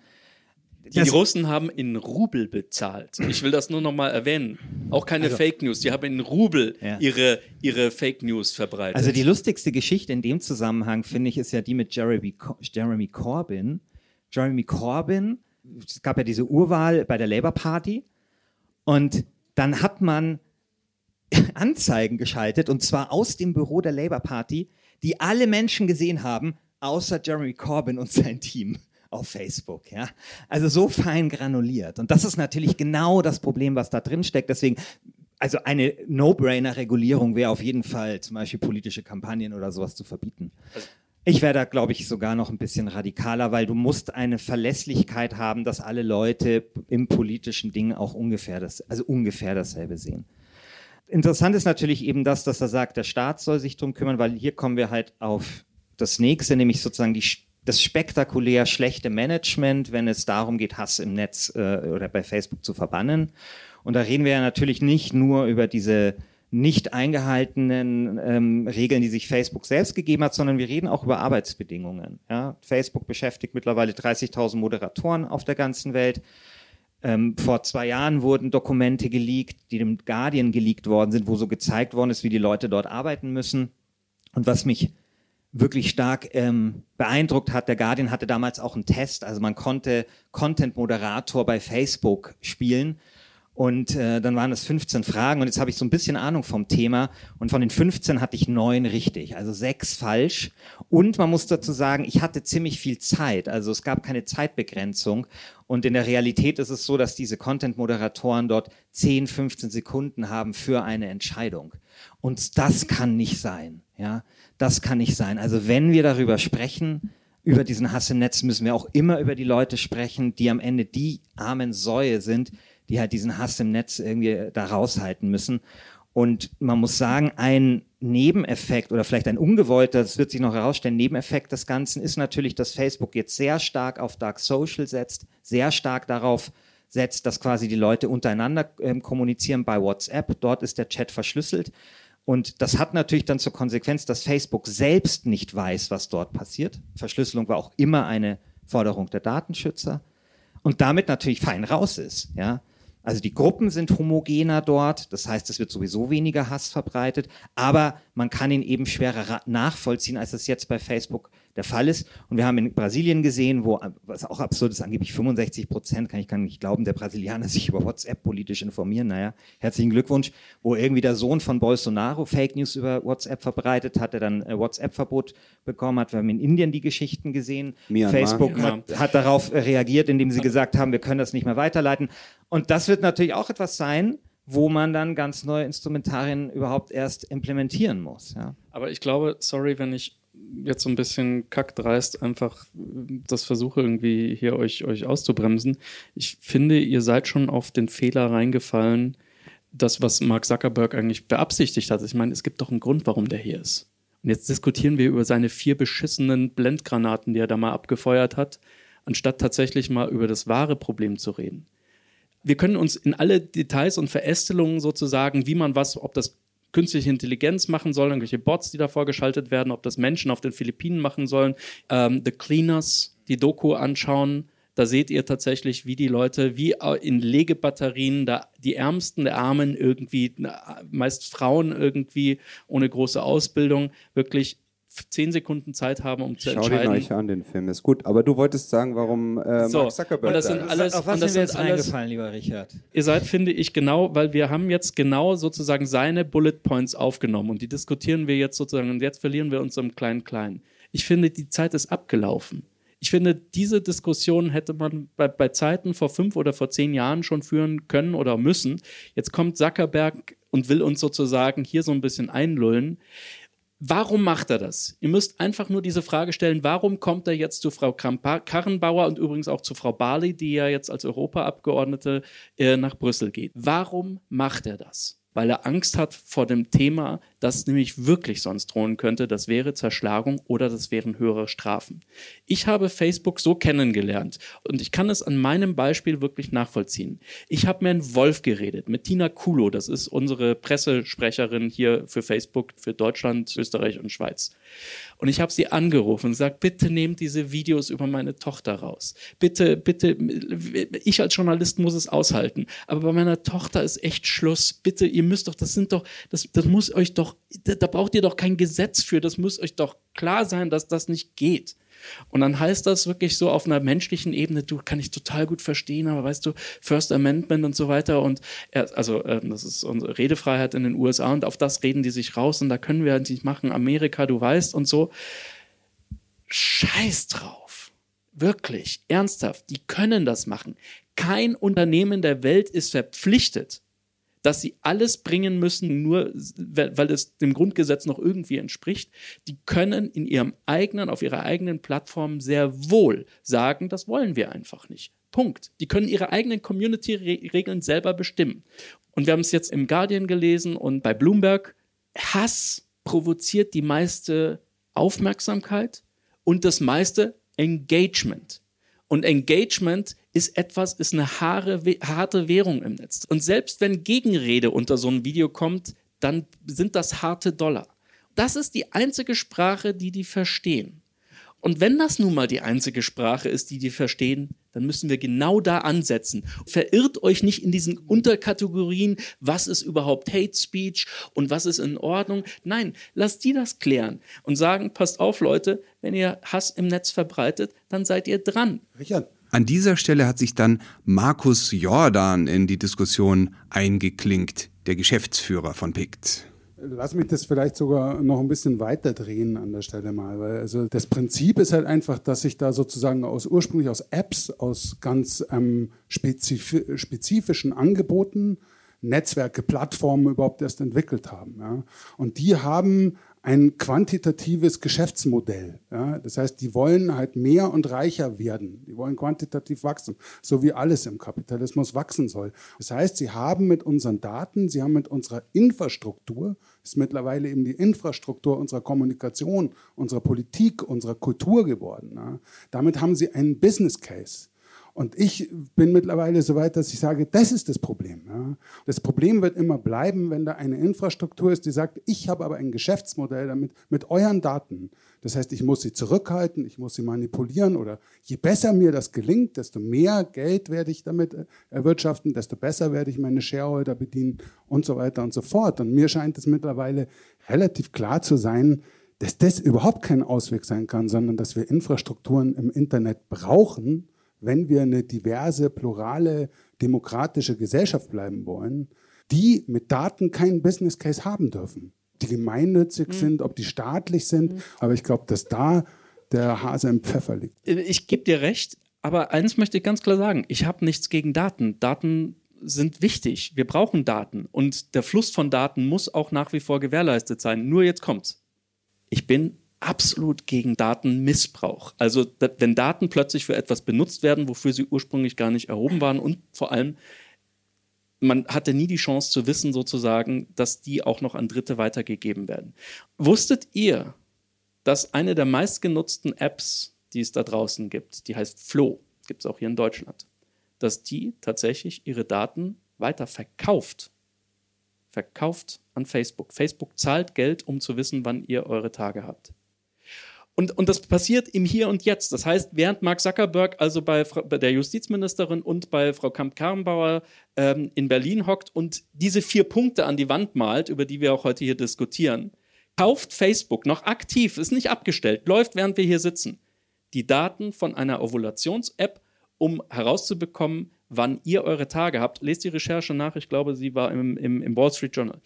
Die das Russen haben in Rubel bezahlt. Ich will das nur noch mal erwähnen. Auch keine also, Fake News. Die haben in Rubel ja. ihre, ihre Fake News verbreitet. Also die lustigste Geschichte in dem Zusammenhang, finde ich, ist ja die mit Jeremy, Jeremy Corbyn. Jeremy Corbyn es gab ja diese Urwahl bei der Labour Party und dann hat man Anzeigen geschaltet und zwar aus dem Büro der Labour Party, die alle Menschen gesehen haben, außer Jeremy Corbyn und sein Team auf Facebook. Ja? Also so fein granuliert. Und das ist natürlich genau das Problem, was da drin steckt. Deswegen, also eine No-Brainer-Regulierung wäre auf jeden Fall zum Beispiel politische Kampagnen oder sowas zu verbieten. Also ich wäre da, glaube ich, sogar noch ein bisschen radikaler, weil du musst eine Verlässlichkeit haben, dass alle Leute im politischen Ding auch ungefähr das, also ungefähr dasselbe sehen. Interessant ist natürlich eben das, dass er sagt, der Staat soll sich drum kümmern, weil hier kommen wir halt auf das nächste, nämlich sozusagen die, das spektakulär schlechte Management, wenn es darum geht, Hass im Netz äh, oder bei Facebook zu verbannen. Und da reden wir ja natürlich nicht nur über diese nicht eingehaltenen ähm, Regeln, die sich Facebook selbst gegeben hat, sondern wir reden auch über Arbeitsbedingungen. Ja? Facebook beschäftigt mittlerweile 30.000 Moderatoren auf der ganzen Welt. Ähm, vor zwei Jahren wurden Dokumente geleakt, die dem Guardian geleakt worden sind, wo so gezeigt worden ist, wie die Leute dort arbeiten müssen. Und was mich wirklich stark ähm, beeindruckt hat, der Guardian hatte damals auch einen Test, also man konnte Content-Moderator bei Facebook spielen und äh, dann waren es 15 Fragen und jetzt habe ich so ein bisschen Ahnung vom Thema. Und von den 15 hatte ich neun richtig, also sechs falsch. Und man muss dazu sagen, ich hatte ziemlich viel Zeit. Also es gab keine Zeitbegrenzung. Und in der Realität ist es so, dass diese Content-Moderatoren dort 10, 15 Sekunden haben für eine Entscheidung. Und das kann nicht sein. Ja, das kann nicht sein. Also wenn wir darüber sprechen, über diesen Hass im Netz, müssen wir auch immer über die Leute sprechen, die am Ende die armen Säue sind, die halt diesen Hass im Netz irgendwie da raushalten müssen. Und man muss sagen, ein Nebeneffekt oder vielleicht ein ungewollter, das wird sich noch herausstellen, Nebeneffekt des Ganzen ist natürlich, dass Facebook jetzt sehr stark auf Dark Social setzt, sehr stark darauf setzt, dass quasi die Leute untereinander äh, kommunizieren bei WhatsApp. Dort ist der Chat verschlüsselt. Und das hat natürlich dann zur Konsequenz, dass Facebook selbst nicht weiß, was dort passiert. Verschlüsselung war auch immer eine Forderung der Datenschützer. Und damit natürlich fein raus ist. Ja? Also die Gruppen sind homogener dort, das heißt, es wird sowieso weniger Hass verbreitet, aber man kann ihn eben schwerer nachvollziehen, als es jetzt bei Facebook der Fall ist. Und wir haben in Brasilien gesehen, wo, was auch absurd ist, angeblich 65 Prozent, kann ich gar nicht glauben, der Brasilianer sich über WhatsApp politisch informieren. Naja, herzlichen Glückwunsch, wo irgendwie der Sohn von Bolsonaro Fake News über WhatsApp verbreitet hat, der dann äh, WhatsApp-Verbot bekommen hat. Wir haben in Indien die Geschichten gesehen. Myanmar. Facebook ja. hat, hat darauf reagiert, indem sie gesagt haben, wir können das nicht mehr weiterleiten. Und das wird natürlich auch etwas sein, wo man dann ganz neue Instrumentarien überhaupt erst implementieren muss. Ja. Aber ich glaube, sorry, wenn ich jetzt so ein bisschen kackdreist einfach das versuche irgendwie hier euch, euch auszubremsen. Ich finde, ihr seid schon auf den Fehler reingefallen, das, was Mark Zuckerberg eigentlich beabsichtigt hat. Ich meine, es gibt doch einen Grund, warum der hier ist. Und jetzt diskutieren wir über seine vier beschissenen Blendgranaten, die er da mal abgefeuert hat, anstatt tatsächlich mal über das wahre Problem zu reden wir können uns in alle Details und Verästelungen sozusagen, wie man was, ob das künstliche Intelligenz machen soll, irgendwelche Bots, die da vorgeschaltet werden, ob das Menschen auf den Philippinen machen sollen, ähm, The Cleaners, die Doku anschauen. Da seht ihr tatsächlich, wie die Leute, wie in Legebatterien, da die Ärmsten der Armen irgendwie, meist Frauen irgendwie ohne große Ausbildung, wirklich zehn Sekunden Zeit haben, um zu Schau entscheiden. Schau den euch an, den Film ist gut. Aber du wolltest sagen, warum äh, so, Mark Zuckerberg und das sind alles, Auf was sind wir jetzt alles, eingefallen, lieber Richard? Ihr seid, finde ich, genau, weil wir haben jetzt genau sozusagen seine Bullet Points aufgenommen und die diskutieren wir jetzt sozusagen und jetzt verlieren wir uns im Klein-Klein. Ich finde, die Zeit ist abgelaufen. Ich finde, diese Diskussion hätte man bei, bei Zeiten vor fünf oder vor zehn Jahren schon führen können oder müssen. Jetzt kommt Zuckerberg und will uns sozusagen hier so ein bisschen einlullen. Warum macht er das? Ihr müsst einfach nur diese Frage stellen, warum kommt er jetzt zu Frau Karrenbauer und übrigens auch zu Frau Barley, die ja jetzt als Europaabgeordnete äh, nach Brüssel geht? Warum macht er das? Weil er Angst hat vor dem Thema das nämlich wirklich sonst drohen könnte, das wäre Zerschlagung oder das wären höhere Strafen. Ich habe Facebook so kennengelernt und ich kann es an meinem Beispiel wirklich nachvollziehen. Ich habe mir einen Wolf geredet mit Tina Kulo, das ist unsere Pressesprecherin hier für Facebook für Deutschland, Österreich und Schweiz. Und ich habe sie angerufen und gesagt, bitte nehmt diese Videos über meine Tochter raus. Bitte, bitte, ich als Journalist muss es aushalten. Aber bei meiner Tochter ist echt Schluss. Bitte, ihr müsst doch, das sind doch, das, das muss euch doch doch, da braucht ihr doch kein Gesetz für, das muss euch doch klar sein, dass das nicht geht. Und dann heißt das wirklich so auf einer menschlichen Ebene, du kann ich total gut verstehen, aber weißt du, First Amendment und so weiter und also äh, das ist unsere Redefreiheit in den USA und auf das reden die sich raus und da können wir halt nicht machen, Amerika, du weißt und so. Scheiß drauf. Wirklich, ernsthaft, die können das machen. Kein Unternehmen der Welt ist verpflichtet, dass sie alles bringen müssen, nur weil es dem Grundgesetz noch irgendwie entspricht. Die können in ihrem eigenen, auf ihrer eigenen Plattform sehr wohl sagen, das wollen wir einfach nicht. Punkt. Die können ihre eigenen Community-Regeln selber bestimmen. Und wir haben es jetzt im Guardian gelesen und bei Bloomberg. Hass provoziert die meiste Aufmerksamkeit und das meiste Engagement. Und Engagement ist etwas, ist eine haare, harte Währung im Netz. Und selbst wenn Gegenrede unter so ein Video kommt, dann sind das harte Dollar. Das ist die einzige Sprache, die die verstehen. Und wenn das nun mal die einzige Sprache ist, die die verstehen, dann müssen wir genau da ansetzen. Verirrt euch nicht in diesen Unterkategorien, was ist überhaupt Hate Speech und was ist in Ordnung. Nein, lasst die das klären und sagen, passt auf Leute, wenn ihr Hass im Netz verbreitet, dann seid ihr dran. Richard. An dieser Stelle hat sich dann Markus Jordan in die Diskussion eingeklinkt, der Geschäftsführer von PICT. Lass mich das vielleicht sogar noch ein bisschen weiter drehen an der Stelle mal, weil also das Prinzip ist halt einfach, dass sich da sozusagen aus ursprünglich aus Apps, aus ganz ähm, spezif spezifischen Angeboten Netzwerke, Plattformen überhaupt erst entwickelt haben. Ja. Und die haben ein quantitatives Geschäftsmodell. Ja? Das heißt, die wollen halt mehr und reicher werden. Die wollen quantitativ wachsen, so wie alles im Kapitalismus wachsen soll. Das heißt, sie haben mit unseren Daten, sie haben mit unserer Infrastruktur, ist mittlerweile eben die Infrastruktur unserer Kommunikation, unserer Politik, unserer Kultur geworden. Ja? Damit haben sie einen Business Case. Und ich bin mittlerweile so weit, dass ich sage, das ist das Problem. Ja. Das Problem wird immer bleiben, wenn da eine Infrastruktur ist, die sagt, ich habe aber ein Geschäftsmodell damit mit euren Daten. Das heißt, ich muss sie zurückhalten, ich muss sie manipulieren oder je besser mir das gelingt, desto mehr Geld werde ich damit äh, erwirtschaften, desto besser werde ich meine Shareholder bedienen und so weiter und so fort. Und mir scheint es mittlerweile relativ klar zu sein, dass das überhaupt kein Ausweg sein kann, sondern dass wir Infrastrukturen im Internet brauchen, wenn wir eine diverse, plurale, demokratische Gesellschaft bleiben wollen, die mit Daten keinen Business Case haben dürfen. Die gemeinnützig mhm. sind, ob die staatlich sind. Mhm. Aber ich glaube, dass da der Hase im Pfeffer liegt. Ich gebe dir recht, aber eins möchte ich ganz klar sagen. Ich habe nichts gegen Daten. Daten sind wichtig. Wir brauchen Daten. Und der Fluss von Daten muss auch nach wie vor gewährleistet sein. Nur jetzt kommt's. Ich bin absolut gegen Datenmissbrauch. Also wenn Daten plötzlich für etwas benutzt werden, wofür sie ursprünglich gar nicht erhoben waren und vor allem man hatte nie die Chance zu wissen, sozusagen, dass die auch noch an Dritte weitergegeben werden. Wusstet ihr, dass eine der meistgenutzten Apps, die es da draußen gibt, die heißt Flo, gibt es auch hier in Deutschland, dass die tatsächlich ihre Daten weiter verkauft? Verkauft an Facebook. Facebook zahlt Geld, um zu wissen, wann ihr eure Tage habt. Und, und das passiert im Hier und Jetzt. Das heißt, während Mark Zuckerberg also bei, bei der Justizministerin und bei Frau Kamp-Karrenbauer ähm, in Berlin hockt und diese vier Punkte an die Wand malt, über die wir auch heute hier diskutieren, kauft Facebook noch aktiv, ist nicht abgestellt, läuft, während wir hier sitzen, die Daten von einer Ovulations-App, um herauszubekommen, wann ihr eure Tage habt. Lest die Recherche nach, ich glaube, sie war im, im, im Wall Street Journal.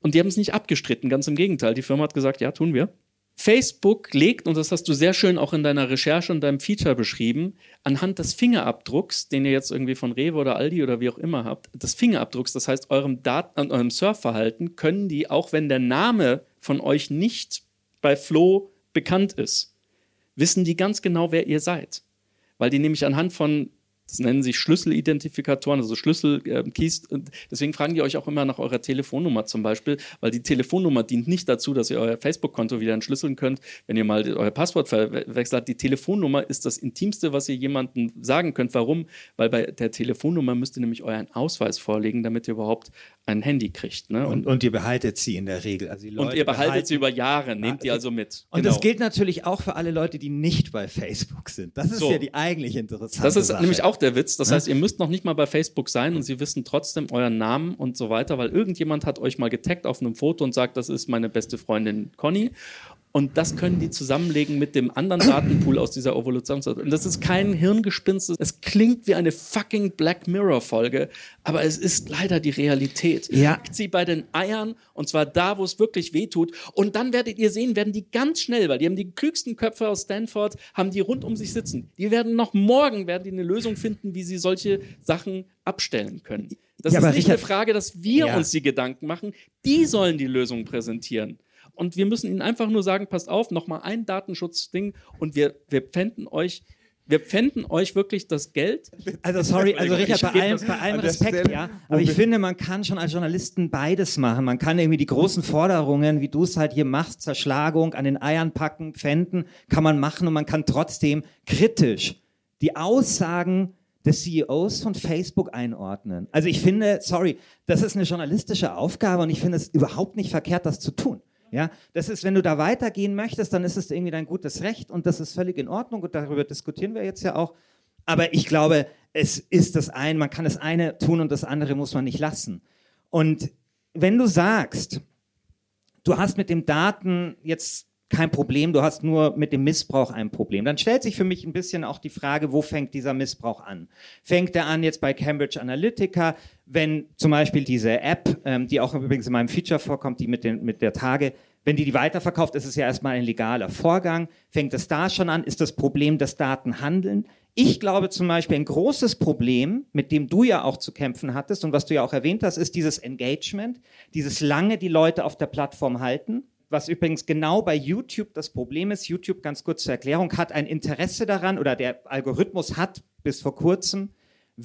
Und die haben es nicht abgestritten, ganz im Gegenteil. Die Firma hat gesagt, ja, tun wir. Facebook legt, und das hast du sehr schön auch in deiner Recherche und deinem Feature beschrieben, anhand des Fingerabdrucks, den ihr jetzt irgendwie von Rewe oder Aldi oder wie auch immer habt, des Fingerabdrucks, das heißt eurem, Dat an eurem Surfverhalten, können die, auch wenn der Name von euch nicht bei Flo bekannt ist, wissen die ganz genau, wer ihr seid. Weil die nämlich anhand von das nennen sich Schlüsselidentifikatoren, also Schlüsselkeys. Äh, deswegen fragen die euch auch immer nach eurer Telefonnummer zum Beispiel, weil die Telefonnummer dient nicht dazu, dass ihr euer Facebook-Konto wieder entschlüsseln könnt, wenn ihr mal euer Passwort verwechselt. Die Telefonnummer ist das Intimste, was ihr jemandem sagen könnt. Warum? Weil bei der Telefonnummer müsst ihr nämlich euren Ausweis vorlegen, damit ihr überhaupt ein Handy kriegt. Ne? Und, und, ihr behaltet sie in der Regel. Also und ihr behaltet sie über Jahre, nehmt die also mit. Und genau. das gilt natürlich auch für alle Leute, die nicht bei Facebook sind. Das ist so. ja die eigentlich interessante Das ist Sache. nämlich auch der Witz. Das heißt, ihr müsst noch nicht mal bei Facebook sein und sie wissen trotzdem euren Namen und so weiter, weil irgendjemand hat euch mal getaggt auf einem Foto und sagt, das ist meine beste Freundin Conny. Und das können die zusammenlegen mit dem anderen Datenpool aus dieser Evolutionszeit. Und das ist kein Hirngespinst. Es klingt wie eine fucking Black Mirror Folge, aber es ist leider die Realität. Ja. Packt sie bei den Eiern und zwar da, wo es wirklich weh tut. Und dann werdet ihr sehen, werden die ganz schnell, weil die haben die klügsten Köpfe aus Stanford, haben die rund um sich sitzen. Die werden noch morgen, werden die eine Lösung finden, wie sie solche Sachen abstellen können. Das ja, ist nicht Richard, eine Frage, dass wir ja. uns die Gedanken machen. Die sollen die Lösung präsentieren. Und wir müssen ihnen einfach nur sagen, passt auf, nochmal ein Datenschutzding und wir, wir pfänden euch wir pfänden euch wirklich das Geld. Also sorry, also Richard, bei allem, bei allem Respekt, Stelle, ja. Aber ich finde, man kann schon als Journalisten beides machen. Man kann irgendwie die großen Forderungen, wie du es halt hier machst, Zerschlagung, an den Eiern packen, pfänden, kann man machen und man kann trotzdem kritisch die Aussagen des CEOs von Facebook einordnen. Also ich finde, sorry, das ist eine journalistische Aufgabe und ich finde es überhaupt nicht verkehrt, das zu tun. Ja, das ist, wenn du da weitergehen möchtest, dann ist es irgendwie dein gutes Recht und das ist völlig in Ordnung und darüber diskutieren wir jetzt ja auch. Aber ich glaube, es ist das eine, man kann das eine tun und das andere muss man nicht lassen. Und wenn du sagst, du hast mit dem Daten jetzt kein Problem, du hast nur mit dem Missbrauch ein Problem. Dann stellt sich für mich ein bisschen auch die Frage, wo fängt dieser Missbrauch an? Fängt er an jetzt bei Cambridge Analytica, wenn zum Beispiel diese App, ähm, die auch übrigens in meinem Feature vorkommt, die mit, den, mit der Tage, wenn die die weiterverkauft, ist es ja erstmal ein legaler Vorgang. Fängt es da schon an? Ist das Problem das Datenhandeln? Ich glaube zum Beispiel, ein großes Problem, mit dem du ja auch zu kämpfen hattest und was du ja auch erwähnt hast, ist dieses Engagement, dieses lange die Leute auf der Plattform halten was übrigens genau bei YouTube das Problem ist. YouTube, ganz kurz zur Erklärung, hat ein Interesse daran oder der Algorithmus hat bis vor kurzem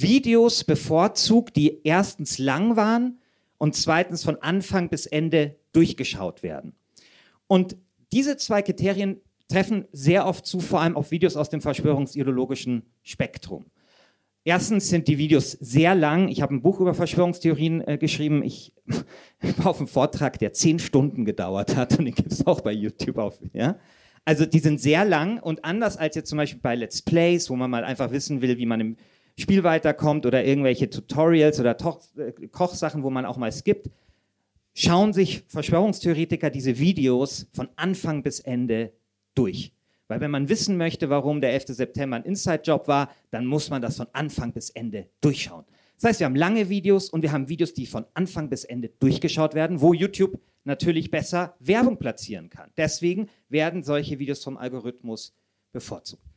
Videos bevorzugt, die erstens lang waren und zweitens von Anfang bis Ende durchgeschaut werden. Und diese zwei Kriterien treffen sehr oft zu, vor allem auf Videos aus dem verschwörungsideologischen Spektrum. Erstens sind die Videos sehr lang. Ich habe ein Buch über Verschwörungstheorien äh, geschrieben. Ich war auf einem Vortrag, der zehn Stunden gedauert hat und den gibt es auch bei YouTube auf. Ja? Also die sind sehr lang und anders als jetzt zum Beispiel bei Let's Plays, wo man mal einfach wissen will, wie man im Spiel weiterkommt oder irgendwelche Tutorials oder Toch äh, Kochsachen, wo man auch mal skippt, schauen sich Verschwörungstheoretiker diese Videos von Anfang bis Ende durch. Weil wenn man wissen möchte, warum der 11. September ein Inside-Job war, dann muss man das von Anfang bis Ende durchschauen. Das heißt, wir haben lange Videos und wir haben Videos, die von Anfang bis Ende durchgeschaut werden, wo YouTube natürlich besser Werbung platzieren kann. Deswegen werden solche Videos vom Algorithmus bevorzugt.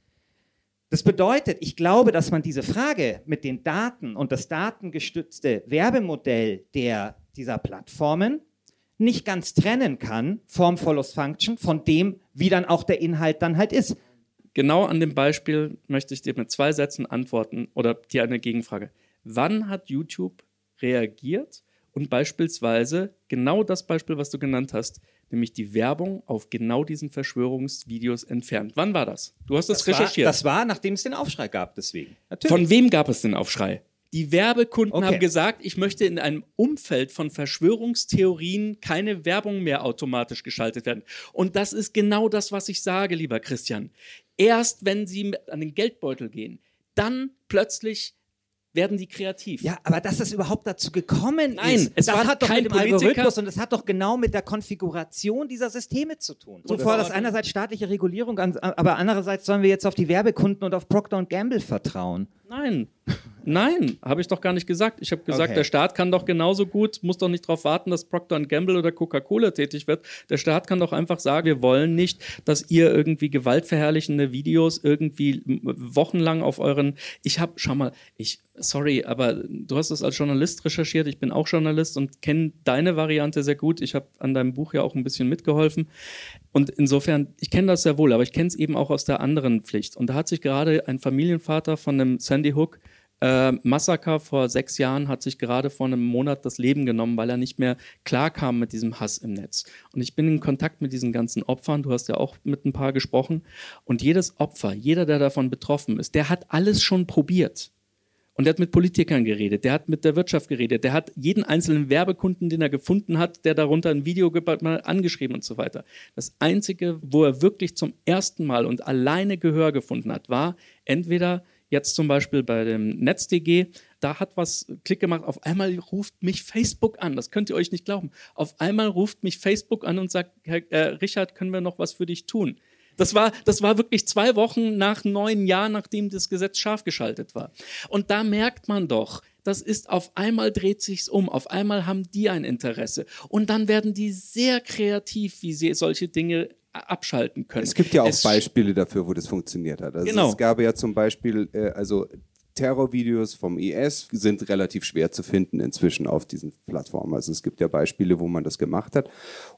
Das bedeutet, ich glaube, dass man diese Frage mit den Daten und das datengestützte Werbemodell der, dieser Plattformen nicht ganz trennen kann, Form follows Function, von dem, wie dann auch der Inhalt dann halt ist. Genau an dem Beispiel möchte ich dir mit zwei Sätzen antworten oder dir eine Gegenfrage. Wann hat YouTube reagiert und beispielsweise genau das Beispiel, was du genannt hast, nämlich die Werbung auf genau diesen Verschwörungsvideos entfernt? Wann war das? Du hast das, das recherchiert. War, das war, nachdem es den Aufschrei gab, deswegen. Natürlich. Von wem gab es den Aufschrei? Die Werbekunden okay. haben gesagt, ich möchte in einem Umfeld von Verschwörungstheorien keine Werbung mehr automatisch geschaltet werden. Und das ist genau das, was ich sage, lieber Christian. Erst wenn sie an den Geldbeutel gehen, dann plötzlich werden die kreativ. Ja, aber dass es überhaupt dazu gekommen Nein, ist, es das war hat doch kein mit dem Politiker. Algorithmus und es hat doch genau mit der Konfiguration dieser Systeme zu tun. So fordert einerseits staatliche Regulierung, aber andererseits sollen wir jetzt auf die Werbekunden und auf Procter Gamble vertrauen. Nein, nein, habe ich doch gar nicht gesagt. Ich habe gesagt, Okay. der Staat kann doch genauso gut, muss doch nicht darauf warten, dass Procter Gamble oder Coca-Cola tätig wird. Der Staat kann doch einfach sagen, wir wollen nicht, dass ihr irgendwie gewaltverherrlichende Videos irgendwie wochenlang auf euren. Ich habe, schau mal, ich, sorry, aber du hast es als Journalist recherchiert. Ich bin auch Journalist und kenne deine Variante sehr gut. Ich habe an deinem Buch ja auch ein bisschen mitgeholfen. Und insofern, ich kenne das sehr wohl, aber ich kenne es eben auch aus der anderen Pflicht. Und da hat sich gerade ein Familienvater von einem Sandy Hook äh, Massaker vor sechs Jahren hat sich gerade vor einem Monat das Leben genommen, weil er nicht mehr klarkam mit diesem Hass im Netz. Und ich bin in Kontakt mit diesen ganzen Opfern. Du hast ja auch mit ein paar gesprochen. Und jedes Opfer, jeder, der davon betroffen ist, der hat alles schon probiert. Und der hat mit Politikern geredet, der hat mit der Wirtschaft geredet, der hat jeden einzelnen Werbekunden, den er gefunden hat, der darunter ein Video mal angeschrieben und so weiter. Das Einzige, wo er wirklich zum ersten Mal und alleine Gehör gefunden hat, war entweder jetzt zum Beispiel bei dem NetzDG, da hat was Klick gemacht, auf einmal ruft mich Facebook an, das könnt ihr euch nicht glauben. Auf einmal ruft mich Facebook an und sagt, Herr, äh, Richard, können wir noch was für dich tun? Das war, das war wirklich zwei Wochen nach neun Jahren, nachdem das Gesetz scharf geschaltet war. Und da merkt man doch, das ist auf einmal dreht sich's um, auf einmal haben die ein Interesse und dann werden die sehr kreativ, wie sie solche Dinge abschalten können. Es gibt ja auch Es- Beispiele dafür, wo das funktioniert hat. Also Genau. Es gab ja zum Beispiel, äh, also Terrorvideos vom IS sind relativ schwer zu finden inzwischen auf diesen Plattformen. Also es gibt ja Beispiele, wo man das gemacht hat.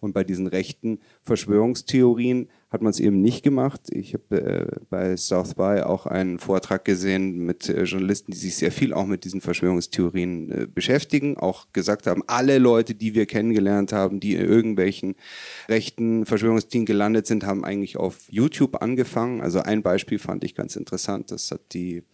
Und bei diesen rechten Verschwörungstheorien hat man es eben nicht gemacht. Ich habe äh, bei South by auch einen Vortrag gesehen mit äh, Journalisten, die sich sehr viel auch mit diesen Verschwörungstheorien äh, beschäftigen, auch gesagt haben, alle Leute, die wir kennengelernt haben, die in irgendwelchen rechten Verschwörungstheorien gelandet sind, haben eigentlich auf YouTube angefangen. Also ein Beispiel fand ich ganz interessant. Das hat die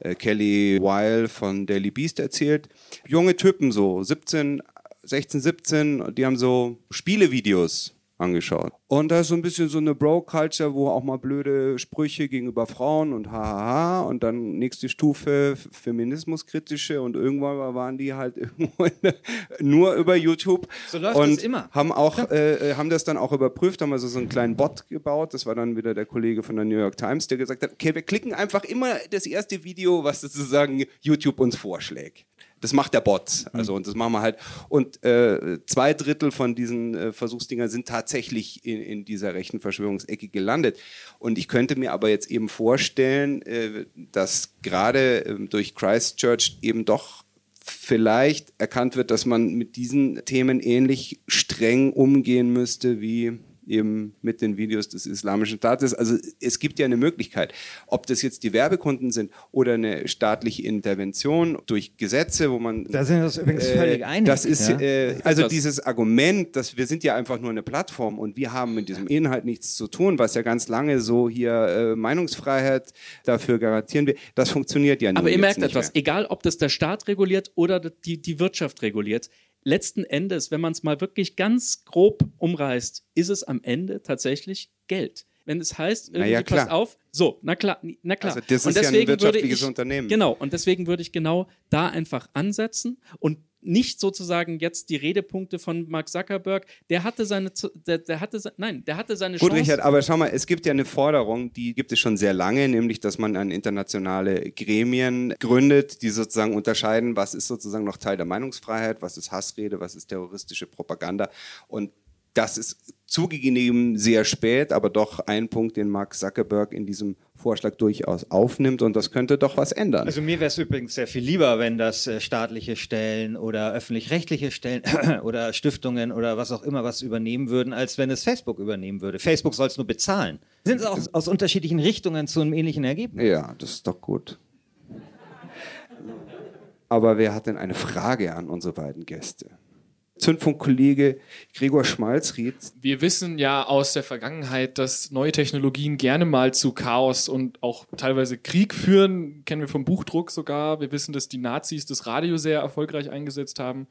äh, Kelly Weil von Daily Beast erzählt. Junge Typen so, 17, 16, 17, die haben so Spielevideos angeschaut. Und da ist so ein bisschen so eine Bro-Culture, wo auch mal blöde Sprüche gegenüber Frauen und hahaha und dann nächste Stufe feminismuskritische und irgendwann waren die halt der, nur über YouTube. So läuft und das immer. Haben auch, äh, haben das dann auch überprüft, haben also so einen kleinen Bot gebaut. Das war dann wieder der Kollege von der New York Times, der gesagt hat, okay, wir klicken einfach immer das erste Video, was sozusagen YouTube uns vorschlägt. Das macht der Bot. Also, und das machen wir halt. Und äh, zwei Drittel von diesen äh, Versuchsdingern sind tatsächlich in, in dieser rechten Verschwörungsecke gelandet. Und ich könnte mir aber jetzt eben vorstellen, äh, dass gerade äh, durch Christchurch eben doch vielleicht erkannt wird, dass man mit diesen Themen ähnlich streng umgehen müsste wie eben mit den Videos des Islamischen Staates. Also es gibt ja eine Möglichkeit, ob das jetzt die Werbekunden sind oder eine staatliche Intervention durch Gesetze, wo man... Da sind wir uns übrigens völlig einig, Das ist, ja. äh, also Das- dieses Argument, dass wir sind ja einfach nur eine Plattform und wir haben mit diesem Inhalt nichts zu tun, was ja ganz lange so hier äh, Meinungsfreiheit dafür garantieren will, das funktioniert ja nun Aber ihr merkt nicht etwas, mehr. egal ob das der Staat reguliert oder die, die Wirtschaft reguliert, letzten Endes, wenn man es mal wirklich ganz grob umreißt, ist es am Ende tatsächlich Geld. Wenn es heißt, irgendwie, ja, passt auf, so, na klar, na klar. Also das und ist ja ein wirtschaftliches ich, Unternehmen. Genau, und deswegen würde ich genau da einfach ansetzen und nicht sozusagen jetzt die Redepunkte von Mark Zuckerberg. Der hatte seine, der, der hatte, nein, der hatte seine Gut, Chance. Richard, aber schau mal, es gibt ja eine Forderung, die gibt es schon sehr lange, nämlich, dass man an internationale Gremien gründet, die sozusagen unterscheiden, was ist sozusagen noch Teil der Meinungsfreiheit, was ist Hassrede, was ist terroristische Propaganda. Und das ist zugegeben sehr spät, aber doch ein Punkt, den Mark Zuckerberg in diesem Vorschlag durchaus aufnimmt und das könnte doch was ändern. Also mir wäre es übrigens sehr viel lieber, wenn das äh, staatliche Stellen oder öffentlich-rechtliche Stellen oder Stiftungen oder was auch immer was übernehmen würden, als wenn es Facebook übernehmen würde. Facebook soll es nur bezahlen. Sind auch aus unterschiedlichen Richtungen zu einem ähnlichen Ergebnis. Ja, das ist doch gut. Aber wer hat denn eine Frage an unsere beiden Gäste? Zündfunkkollege Gregor Schmalzried. Wir wissen ja aus der Vergangenheit, dass neue Technologien gerne mal zu Chaos und auch teilweise Krieg führen. Kennen wir vom Buchdruck sogar. Wir wissen, dass die Nazis das Radio sehr erfolgreich eingesetzt haben.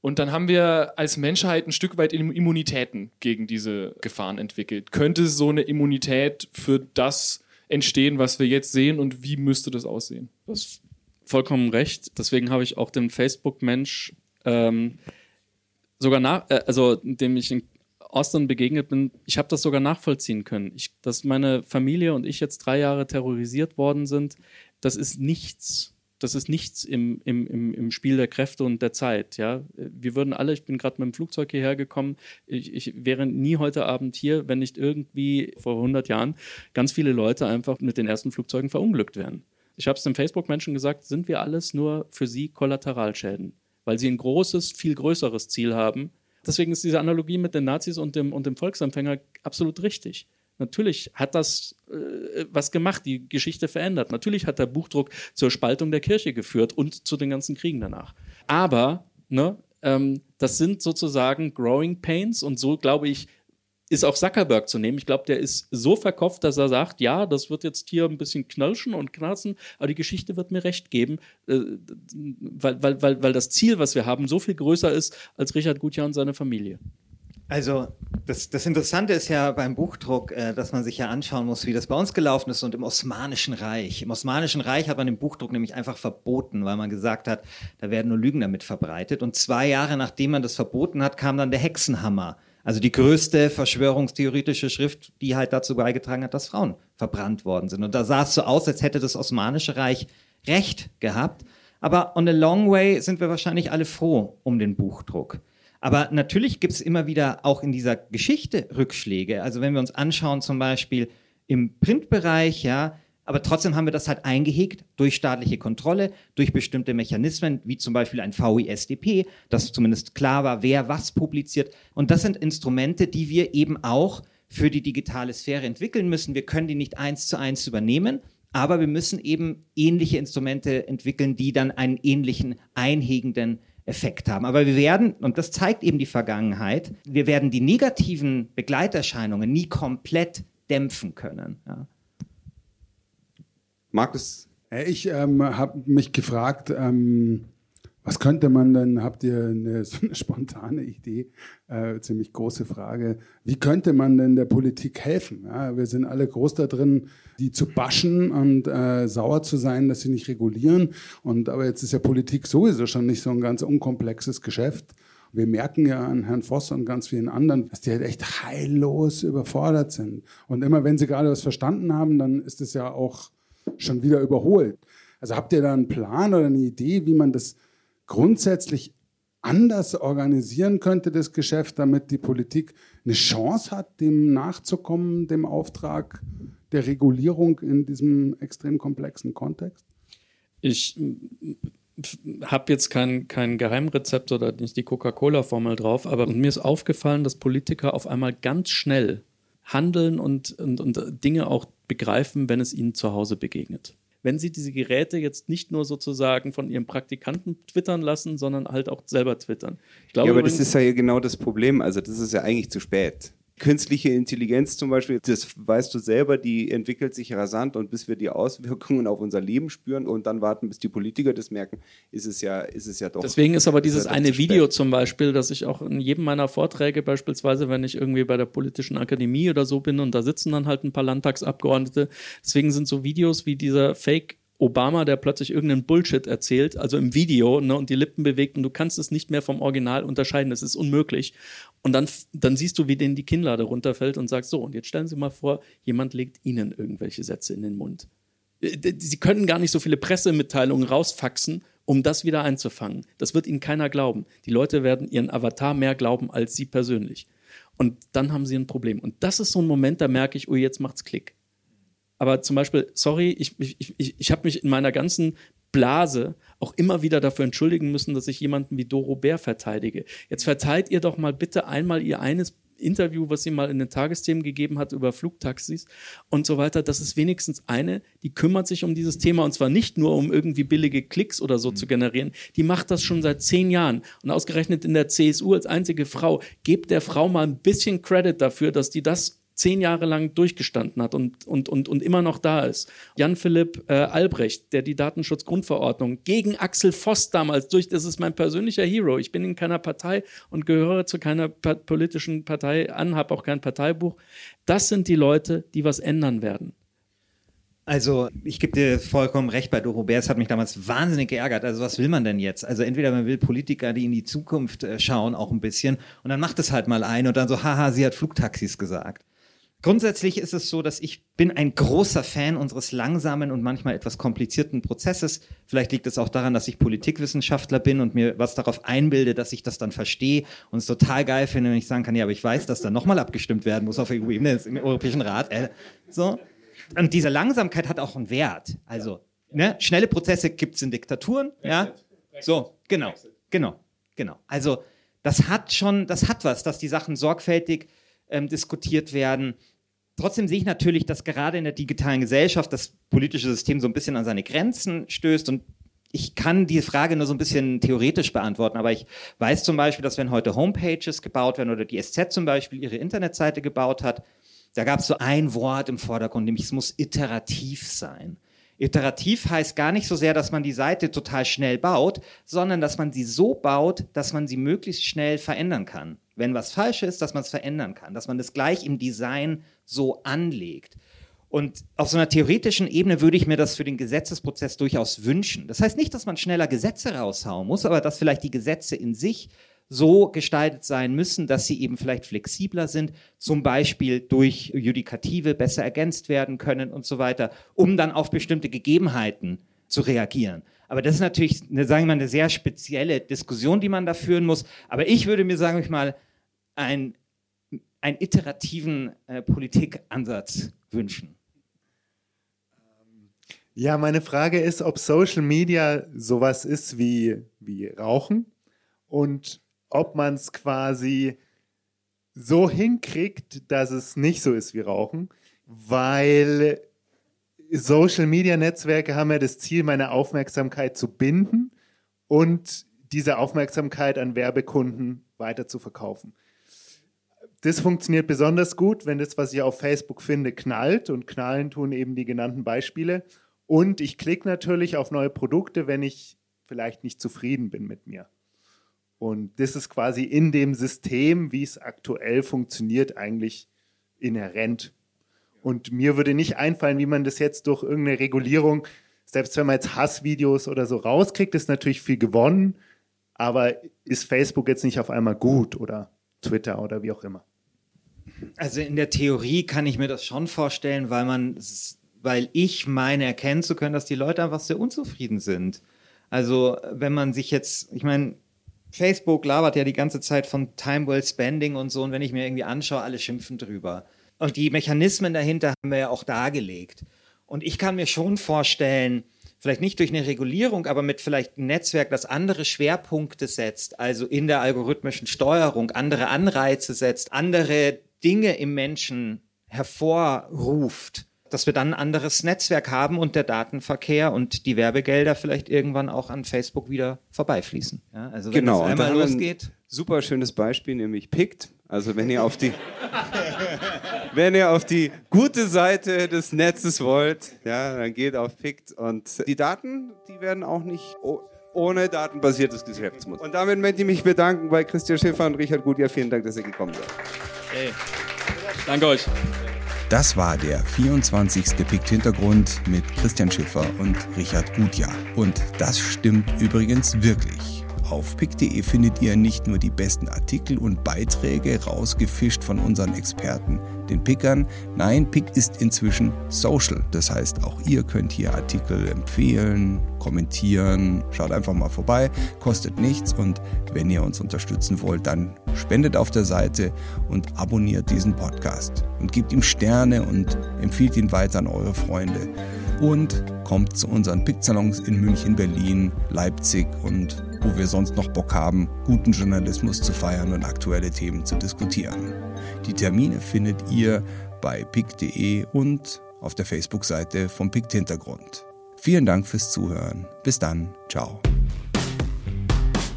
Und dann haben wir als Menschheit ein Stück weit Immunitäten gegen diese Gefahren entwickelt. Könnte so eine Immunität für das entstehen, was wir jetzt sehen und wie müsste das aussehen? Das vollkommen recht. Deswegen habe ich auch den Facebook-Mensch ähm, sogar nach, äh, also dem ich in Austin begegnet bin, ich habe das sogar nachvollziehen können. Ich, dass meine Familie und ich jetzt drei Jahre terrorisiert worden sind, das ist nichts. Das ist nichts im, im, im, Spiel der Kräfte und der Zeit. Ja? Wir würden alle, ich bin gerade mit dem Flugzeug hierher gekommen, ich, ich wäre nie heute Abend hier, wenn nicht irgendwie vor 100 Jahren ganz viele Leute einfach mit den ersten Flugzeugen verunglückt wären. Ich habe es dem Facebook-Menschen gesagt, sind wir alles nur für sie Kollateralschäden weil sie ein großes, viel größeres Ziel haben. Deswegen ist diese Analogie mit den Nazis und dem, und dem Volksempfänger absolut richtig. Natürlich hat das äh, was gemacht, die Geschichte verändert. Natürlich hat der Buchdruck zur Spaltung der Kirche geführt und zu den ganzen Kriegen danach. Aber ne, ähm, das sind sozusagen Growing Pains und so, glaube ich, ist auch Zuckerberg zu nehmen. Ich glaube, der ist so verkopft, dass er sagt, ja, das wird jetzt hier ein bisschen knirschen und knarzen, aber die Geschichte wird mir recht geben, äh, weil, weil, weil, weil das Ziel, was wir haben, so viel größer ist als Richard Gutjahr und seine Familie. Also das, das Interessante ist ja beim Buchdruck, äh, dass man sich ja anschauen muss, wie das bei uns gelaufen ist und im Osmanischen Reich. Im Osmanischen Reich hat man den Buchdruck nämlich einfach verboten, weil man gesagt hat, da werden nur Lügen damit verbreitet. Und zwei Jahre nachdem man das verboten hat, kam dann der Hexenhammer also die größte verschwörungstheoretische Schrift, die halt dazu beigetragen hat, dass Frauen verbrannt worden sind. Und da sah es so aus, als hätte das Osmanische Reich Recht gehabt. Aber on a long way sind wir wahrscheinlich alle froh um den Buchdruck. Aber natürlich gibt es immer wieder auch in dieser Geschichte Rückschläge. Also wenn wir uns anschauen, zum Beispiel im Printbereich, ja, aber trotzdem haben wir das halt eingehegt durch staatliche Kontrolle, durch bestimmte Mechanismen, wie zum Beispiel ein VISDP, dass zumindest klar war, wer was publiziert. Und das sind Instrumente, die wir eben auch für die digitale Sphäre entwickeln müssen. Wir können die nicht eins zu eins übernehmen, aber wir müssen eben ähnliche Instrumente entwickeln, die dann einen ähnlichen einhegenden Effekt haben. Aber wir werden, und das zeigt eben die Vergangenheit, wir werden die negativen Begleiterscheinungen nie komplett dämpfen können. Ja. Markus? Ich ähm, habe mich gefragt, ähm, was könnte man denn, habt ihr eine, so eine spontane Idee, äh, ziemlich große Frage, wie könnte man denn der Politik helfen? Ja, wir sind alle groß da drin, die zu baschen und äh, sauer zu sein, dass sie nicht regulieren. Und, aber jetzt ist ja Politik sowieso schon nicht so ein ganz unkomplexes Geschäft. Wir merken ja an Herrn Voss und ganz vielen anderen, dass die halt echt heillos überfordert sind. Und immer wenn sie gerade was verstanden haben, dann ist es ja auch schon wieder überholt. Also habt ihr da einen Plan oder eine Idee, wie man das grundsätzlich anders organisieren könnte, das Geschäft, damit die Politik eine Chance hat, dem nachzukommen, dem Auftrag der Regulierung in diesem extrem komplexen Kontext? Ich habe jetzt kein, kein Geheimrezept oder nicht die Coca-Cola-Formel drauf, aber mir ist aufgefallen, dass Politiker auf einmal ganz schnell handeln und, und, und Dinge auch begreifen, wenn es ihnen zu Hause begegnet. Wenn sie diese Geräte jetzt nicht nur sozusagen von ihrem Praktikanten twittern lassen, sondern halt auch selber twittern. Ich glaube, ja, aber das ist ja genau das Problem. Also das ist ja eigentlich zu spät. Künstliche Intelligenz zum Beispiel, das weißt du selber, die entwickelt sich rasant und bis wir die Auswirkungen auf unser Leben spüren und dann warten, bis die Politiker das merken, ist es ja, ist es ja doch. Deswegen ist aber dieses ist eine Video zum Beispiel, dass ich auch in jedem meiner Vorträge beispielsweise, wenn ich irgendwie bei der politischen Akademie oder so bin und da sitzen dann halt ein paar Landtagsabgeordnete, deswegen sind so Videos wie dieser Fake Obama, der plötzlich irgendeinen Bullshit erzählt, also im Video, ne, und die Lippen bewegt und du kannst es nicht mehr vom Original unterscheiden. Das ist unmöglich. Und dann, dann siehst du, wie denen die Kinnlade runterfällt und sagst, so, und jetzt stellen Sie mal vor, jemand legt Ihnen irgendwelche Sätze in den Mund. Äh, sie können gar nicht so viele Pressemitteilungen rausfaxen, um das wieder einzufangen. Das wird Ihnen keiner glauben. Die Leute werden Ihren Avatar mehr glauben als Sie persönlich. Und dann haben Sie ein Problem. Und das ist so ein Moment, da merke ich, oh, jetzt macht's Klick. Aber zum Beispiel, sorry, ich, ich, ich, ich habe mich in meiner ganzen Blase auch immer wieder dafür entschuldigen müssen, dass ich jemanden wie Doro Bär verteidige. Jetzt verteilt ihr doch mal bitte einmal ihr eines Interview, was sie mal in den Tagesthemen gegeben hat über Flugtaxis und so weiter. Das ist wenigstens eine, die kümmert sich um dieses Thema und zwar nicht nur um irgendwie billige Klicks oder so mhm. zu generieren. Die macht das schon seit zehn Jahren und ausgerechnet in der CSU als einzige Frau. Gebt der Frau mal ein bisschen Credit dafür, dass die das zehn Jahre lang durchgestanden hat und, und, und, und immer noch da ist. Jan-Philipp äh, Albrecht, der die Datenschutzgrundverordnung gegen Axel Voss damals durch, das ist mein persönlicher Hero. Ich bin in keiner Partei und gehöre zu keiner politischen Partei an, habe auch kein Parteibuch. Das sind die Leute, die was ändern werden. Also, ich gebe dir vollkommen recht bei Doro Bär. Es hat mich damals wahnsinnig geärgert. Also, was will man denn jetzt? Also, entweder man will Politiker, die in die Zukunft äh, schauen, auch ein bisschen, und dann macht es halt mal ein und dann so, haha, sie hat Flugtaxis gesagt. Grundsätzlich ist es so, dass ich bin ein großer Fan unseres langsamen und manchmal etwas komplizierten Prozesses. Vielleicht liegt es auch daran, dass ich Politikwissenschaftler bin und mir was darauf einbilde, dass ich das dann verstehe und es total geil finde, wenn ich sagen kann, ja, aber ich weiß, dass da nochmal abgestimmt werden muss auf EU-Ebene im Europäischen Rat. Äh, so. Und diese Langsamkeit hat auch einen Wert. Also, ne, schnelle Prozesse gibt es in Diktaturen, ja. So, genau, genau, genau. Also, das hat schon, das hat was, dass die Sachen sorgfältig ähm, diskutiert werden. Trotzdem sehe ich natürlich, dass gerade in der digitalen Gesellschaft das politische System so ein bisschen an seine Grenzen stößt und ich kann die Frage nur so ein bisschen theoretisch beantworten, aber ich weiß zum Beispiel, dass wenn heute Homepages gebaut werden oder die SZ zum Beispiel ihre Internetseite gebaut hat, da gab es so ein Wort im Vordergrund, nämlich es muss iterativ sein. Iterativ heißt gar nicht so sehr, dass man die Seite total schnell baut, sondern dass man sie so baut, dass man sie möglichst schnell verändern kann. Wenn was falsch ist, dass man es verändern kann, dass man das gleich im Design so anlegt. Und auf so einer theoretischen Ebene würde ich mir das für den Gesetzesprozess durchaus wünschen. Das heißt nicht, dass man schneller Gesetze raushauen muss, aber dass vielleicht die Gesetze in sich so gestaltet sein müssen, dass sie eben vielleicht flexibler sind, zum Beispiel durch Judikative besser ergänzt werden können und so weiter, um dann auf bestimmte Gegebenheiten zu reagieren. Aber das ist natürlich, eine, sagen wir mal, eine sehr spezielle Diskussion, die man da führen muss. Aber ich würde mir, sagen wir mal, einen, einen iterativen äh, Politikansatz wünschen. Ja, meine Frage ist, ob Social Media sowas ist wie, wie Rauchen und ob man es quasi so hinkriegt, dass es nicht so ist wie Rauchen, weil Social Media Netzwerke haben ja das Ziel, meine Aufmerksamkeit zu binden und diese Aufmerksamkeit an Werbekunden weiter zu verkaufen. Das funktioniert besonders gut, wenn das, was ich auf Facebook finde, knallt und knallen tun eben die genannten Beispiele. Und ich klicke natürlich auf neue Produkte, wenn ich vielleicht nicht zufrieden bin mit mir. Und das ist quasi in dem System, wie es aktuell funktioniert, eigentlich inhärent. Und mir würde nicht einfallen, wie man das jetzt durch irgendeine Regulierung, selbst wenn man jetzt Hassvideos oder so rauskriegt, ist natürlich viel gewonnen. Aber ist Facebook jetzt nicht auf einmal gut oder Twitter oder wie auch immer? Also in der Theorie kann ich mir das schon vorstellen, weil man, weil ich meine erkennen zu können, dass die Leute einfach sehr unzufrieden sind. Also wenn man sich jetzt, ich meine, Facebook labert ja die ganze Zeit von Time Well Spending und so. Und wenn ich mir irgendwie anschaue, alle schimpfen drüber. Und die Mechanismen dahinter haben wir ja auch dargelegt. Und ich kann mir schon vorstellen, vielleicht nicht durch eine Regulierung, aber mit vielleicht einem Netzwerk, das andere Schwerpunkte setzt, also in der algorithmischen Steuerung, andere Anreize setzt, andere Dinge im Menschen hervorruft, dass wir dann ein anderes Netzwerk haben und der Datenverkehr und die Werbegelder vielleicht irgendwann auch an Facebook wieder vorbeifließen. Ja, also wenn genau, es einmal losgeht. Super schönes Beispiel, nämlich Pict. Also wenn ihr auf die wenn ihr auf die gute Seite des Netzes wollt, ja, dann geht auf Pict und die Daten, die werden auch nicht ohne datenbasiertes Geschäftsmodell. Und damit möchte ich mich bedanken bei Christian Schäfer und Richard Gutjahr. Vielen Dank, dass ihr gekommen seid. Hey. Danke euch. Das war der 24. Pikt Hintergrund mit Christian Schiffer und Richard Gutjahr. Und das stimmt übrigens wirklich. Auf pick.de findet ihr nicht nur die besten Artikel und Beiträge rausgefischt von unseren Experten, den Pickern. Nein, Pick ist inzwischen social. Das heißt, auch ihr könnt hier Artikel empfehlen, kommentieren. Schaut einfach mal vorbei, kostet nichts. Und wenn ihr uns unterstützen wollt, dann spendet auf der Seite und abonniert diesen Podcast. Und gebt ihm Sterne und empfiehlt ihn weiter an eure Freunde. Und kommt zu unseren Pick-Salons in München, Berlin, Leipzig und wo wir sonst noch Bock haben, guten Journalismus zu feiern und aktuelle Themen zu diskutieren. Die Termine findet ihr bei pick.de und auf der Facebook-Seite vom Pict Hintergrund. Vielen Dank fürs Zuhören. Bis dann. Ciao.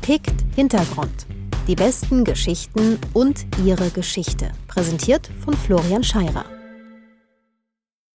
Pict Hintergrund. Die besten Geschichten und ihre Geschichte. Präsentiert von Florian Scheirer.